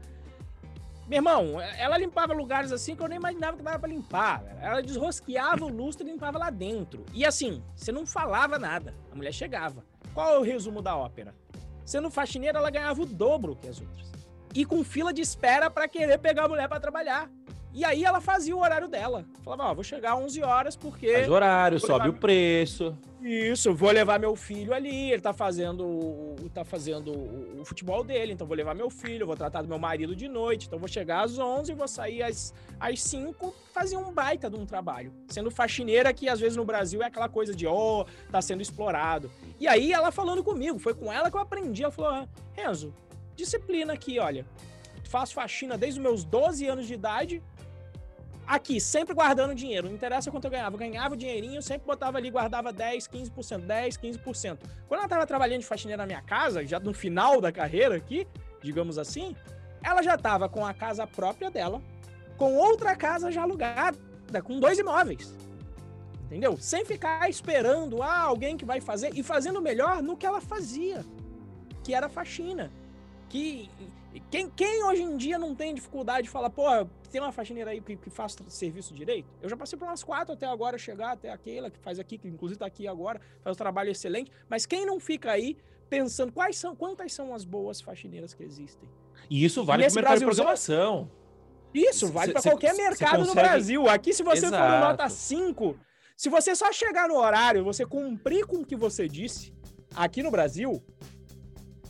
Meu irmão, ela limpava lugares assim que eu nem imaginava que dava pra limpar. Ela desrosqueava o lustre e limpava lá dentro. E assim, você não falava nada. A mulher chegava. Qual é o resumo da ópera? Sendo faxineira, ela ganhava o dobro que as outras. e com fila de espera para querer pegar a mulher para trabalhar. E aí ela fazia o horário dela. Falava, ó, vou chegar às 11 horas porque... Faz horário, sobe levar... o preço. Isso, vou levar meu filho ali, ele tá fazendo, tá fazendo o, futebol dele, então vou levar meu filho, vou tratar do meu marido de noite, então vou chegar às 11 e vou sair às, às 5, fazer um baita de um trabalho. Sendo faxineira que às vezes no Brasil é aquela coisa de, oh, tá sendo explorado. E aí ela falando comigo, foi com ela que eu aprendi, ela falou, ah, Renzo, disciplina aqui, olha, faço faxina desde os meus 12 anos de idade, aqui, sempre guardando dinheiro. Não interessa quanto eu ganhava. Eu ganhava o dinheirinho, sempre botava ali, guardava 10, 15%, 10, 15%. Quando ela estava trabalhando de faxineira na minha casa, já no final da carreira aqui, digamos assim, ela já estava com a casa própria dela, com outra casa já alugada, com dois imóveis. Entendeu? Sem ficar esperando ah, alguém que vai fazer e fazendo melhor no que ela fazia, que era faxina. Que quem, quem hoje em dia não tem dificuldade de falar, pô, tem uma faxineira aí que, que faz serviço direito? Eu já passei por umas quatro até agora chegar até aquela que faz aqui, que inclusive está aqui agora, faz um trabalho excelente. Mas quem não fica aí pensando quais são, quantas são as boas faxineiras que existem? E isso vale para o mercado de programação. Isso, vale para qualquer mercado consegue... no Brasil. Aqui, se você Exato. for nota 5, se você só chegar no horário, você cumprir com o que você disse, aqui no Brasil,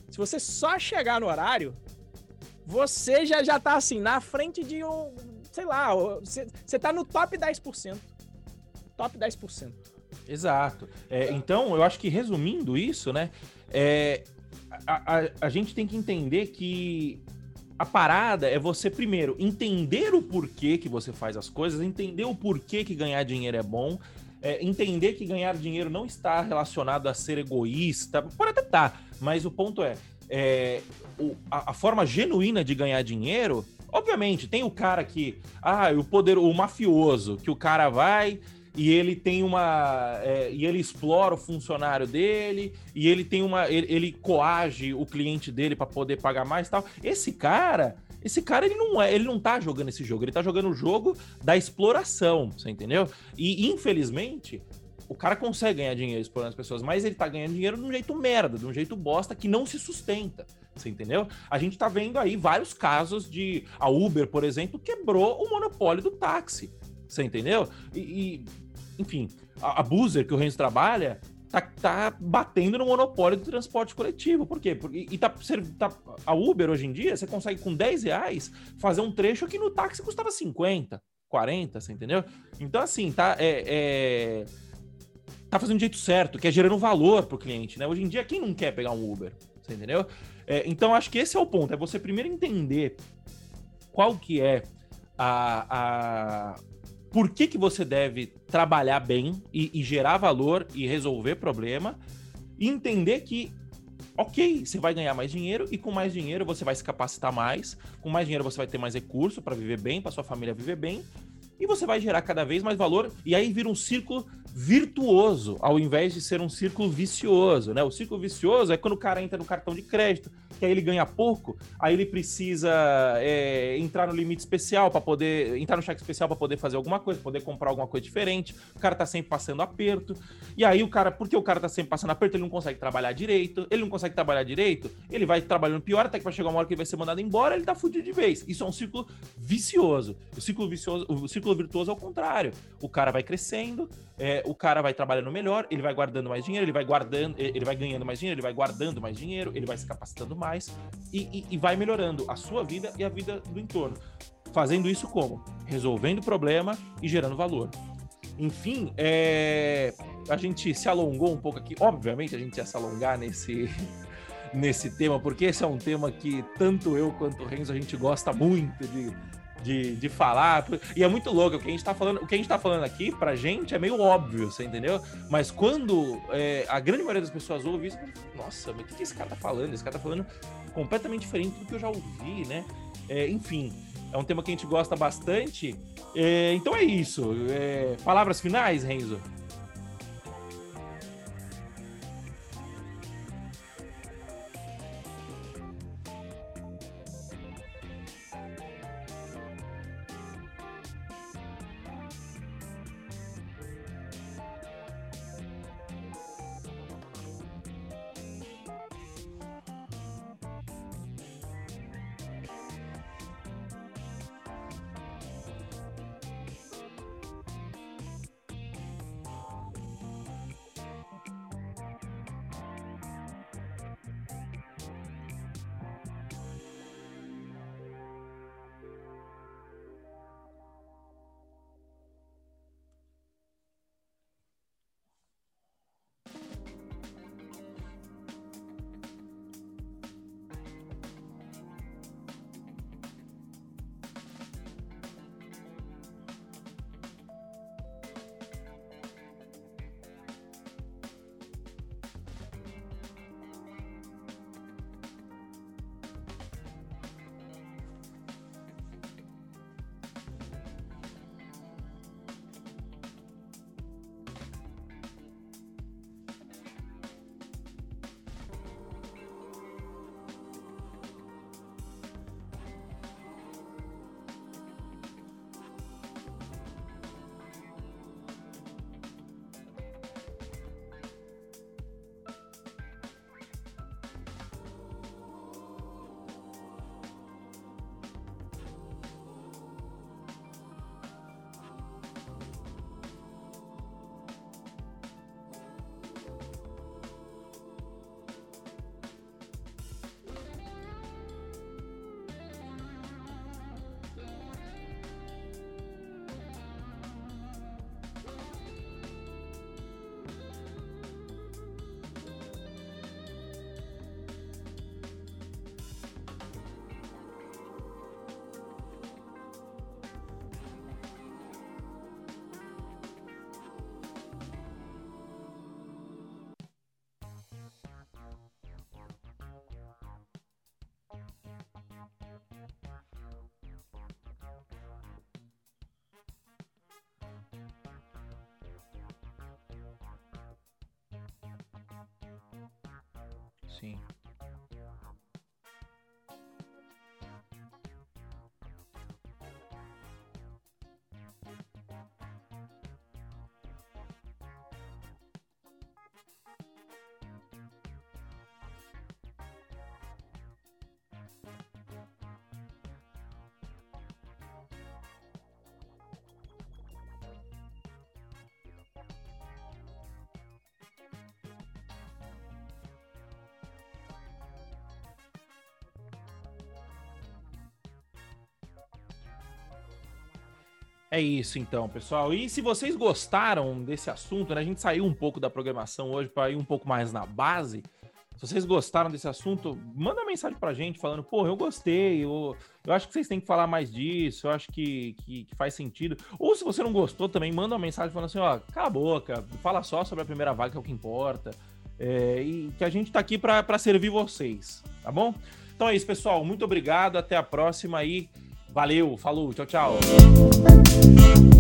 se você só chegar no horário, você já, já tá assim, na frente de um. Sei lá, você, tá no top 10%. Top 10%. Exato. É, então, eu acho que resumindo isso, né? É, a, a, a gente tem que entender que a parada é você, primeiro, entender o porquê que você faz as coisas, entender o porquê que ganhar dinheiro é bom, é, entender que ganhar dinheiro não está relacionado a ser egoísta, pode até estar, tá, mas o ponto é, é, o, a, a, forma genuína de ganhar dinheiro, obviamente, tem o cara que. Ah, o poder, o mafioso, que o cara vai e ele tem uma. É, e ele explora o funcionário dele, e ele tem uma. Ele, ele coage o cliente dele para poder pagar mais tal. Esse cara. Esse cara, ele não é, ele não tá jogando esse jogo, ele tá jogando o jogo da exploração, você entendeu? E infelizmente, o cara consegue ganhar dinheiro explorando as pessoas, mas ele tá ganhando dinheiro de um jeito merda, de um jeito bosta que não se sustenta. Você entendeu? A gente tá vendo aí vários casos de. A Uber, por exemplo, quebrou o monopólio do táxi. Você entendeu? E, e enfim, a, a Boozer, que o Renzo trabalha, tá, tá batendo no monopólio do transporte coletivo. Por quê? Porque, e tá, tá, a Uber hoje em dia, você consegue com 10 reais fazer um trecho que no táxi custava 50, 40, você entendeu? Então, assim, tá. É, é tá fazendo do jeito certo, que é gerando valor pro cliente, né? Hoje em dia, quem não quer pegar um Uber? Você entendeu? É, então, acho que esse é o ponto, é você primeiro entender qual que é a... a... Por que, que você deve trabalhar bem e, e gerar valor e resolver problema, e entender que ok, você vai ganhar mais dinheiro e com mais dinheiro você vai se capacitar mais, com mais dinheiro você vai ter mais recurso para viver bem, para sua família viver bem, e você vai gerar cada vez mais valor e aí vira um círculo virtuoso, ao invés de ser um círculo vicioso, né? O círculo vicioso é quando o cara entra no cartão de crédito, que aí ele ganha pouco, aí ele precisa é, entrar no limite especial para poder entrar no cheque especial para poder fazer alguma coisa, poder comprar alguma coisa diferente. O cara tá sempre passando aperto. E aí o cara, porque o cara tá sempre passando aperto, ele não consegue trabalhar direito. Ele não consegue trabalhar direito, ele vai trabalhando pior até que vai chegar uma hora que ele vai ser mandado embora, ele tá fudido de vez. Isso é um círculo vicioso. O círculo vicioso, o círculo virtuoso é o contrário. O cara vai crescendo, é, o cara vai trabalhando melhor, ele vai guardando mais dinheiro, ele vai guardando, ele vai ganhando mais dinheiro, ele vai guardando mais dinheiro, ele vai se capacitando mais e, e, e vai melhorando a sua vida e a vida do entorno. Fazendo isso como? Resolvendo o problema e gerando valor. Enfim, é... a gente se alongou um pouco aqui. Obviamente, a gente ia se alongar nesse, nesse tema, porque esse é um tema que tanto eu quanto o Renzo a gente gosta muito de de, de falar. E é muito louco, o que a gente tá falando, o que a gente tá falando aqui pra gente é meio óbvio, você entendeu? Mas quando é, a grande maioria das pessoas ouve isso, nossa, mas o que, que esse cara tá falando? Esse cara tá falando completamente diferente do que eu já ouvi, né? É, enfim, é um tema que a gente gosta bastante. É, então é isso. É, palavras finais, Renzo? Sim. É isso então, pessoal. E se vocês gostaram desse assunto, né? A gente saiu um pouco da programação hoje para ir um pouco mais na base. Se vocês gostaram desse assunto, manda mensagem pra gente falando, pô, eu gostei, eu, eu acho que vocês têm que falar mais disso, eu acho que, que, que, faz sentido. Ou se você não gostou também, manda uma mensagem falando assim, ó, cala a boca, fala só sobre a primeira vaga, que é o que importa. É, e que a gente tá aqui para servir vocês, tá bom? Então é isso, pessoal. Muito obrigado, até a próxima aí. Valeu, falou, tchau, tchau. Thank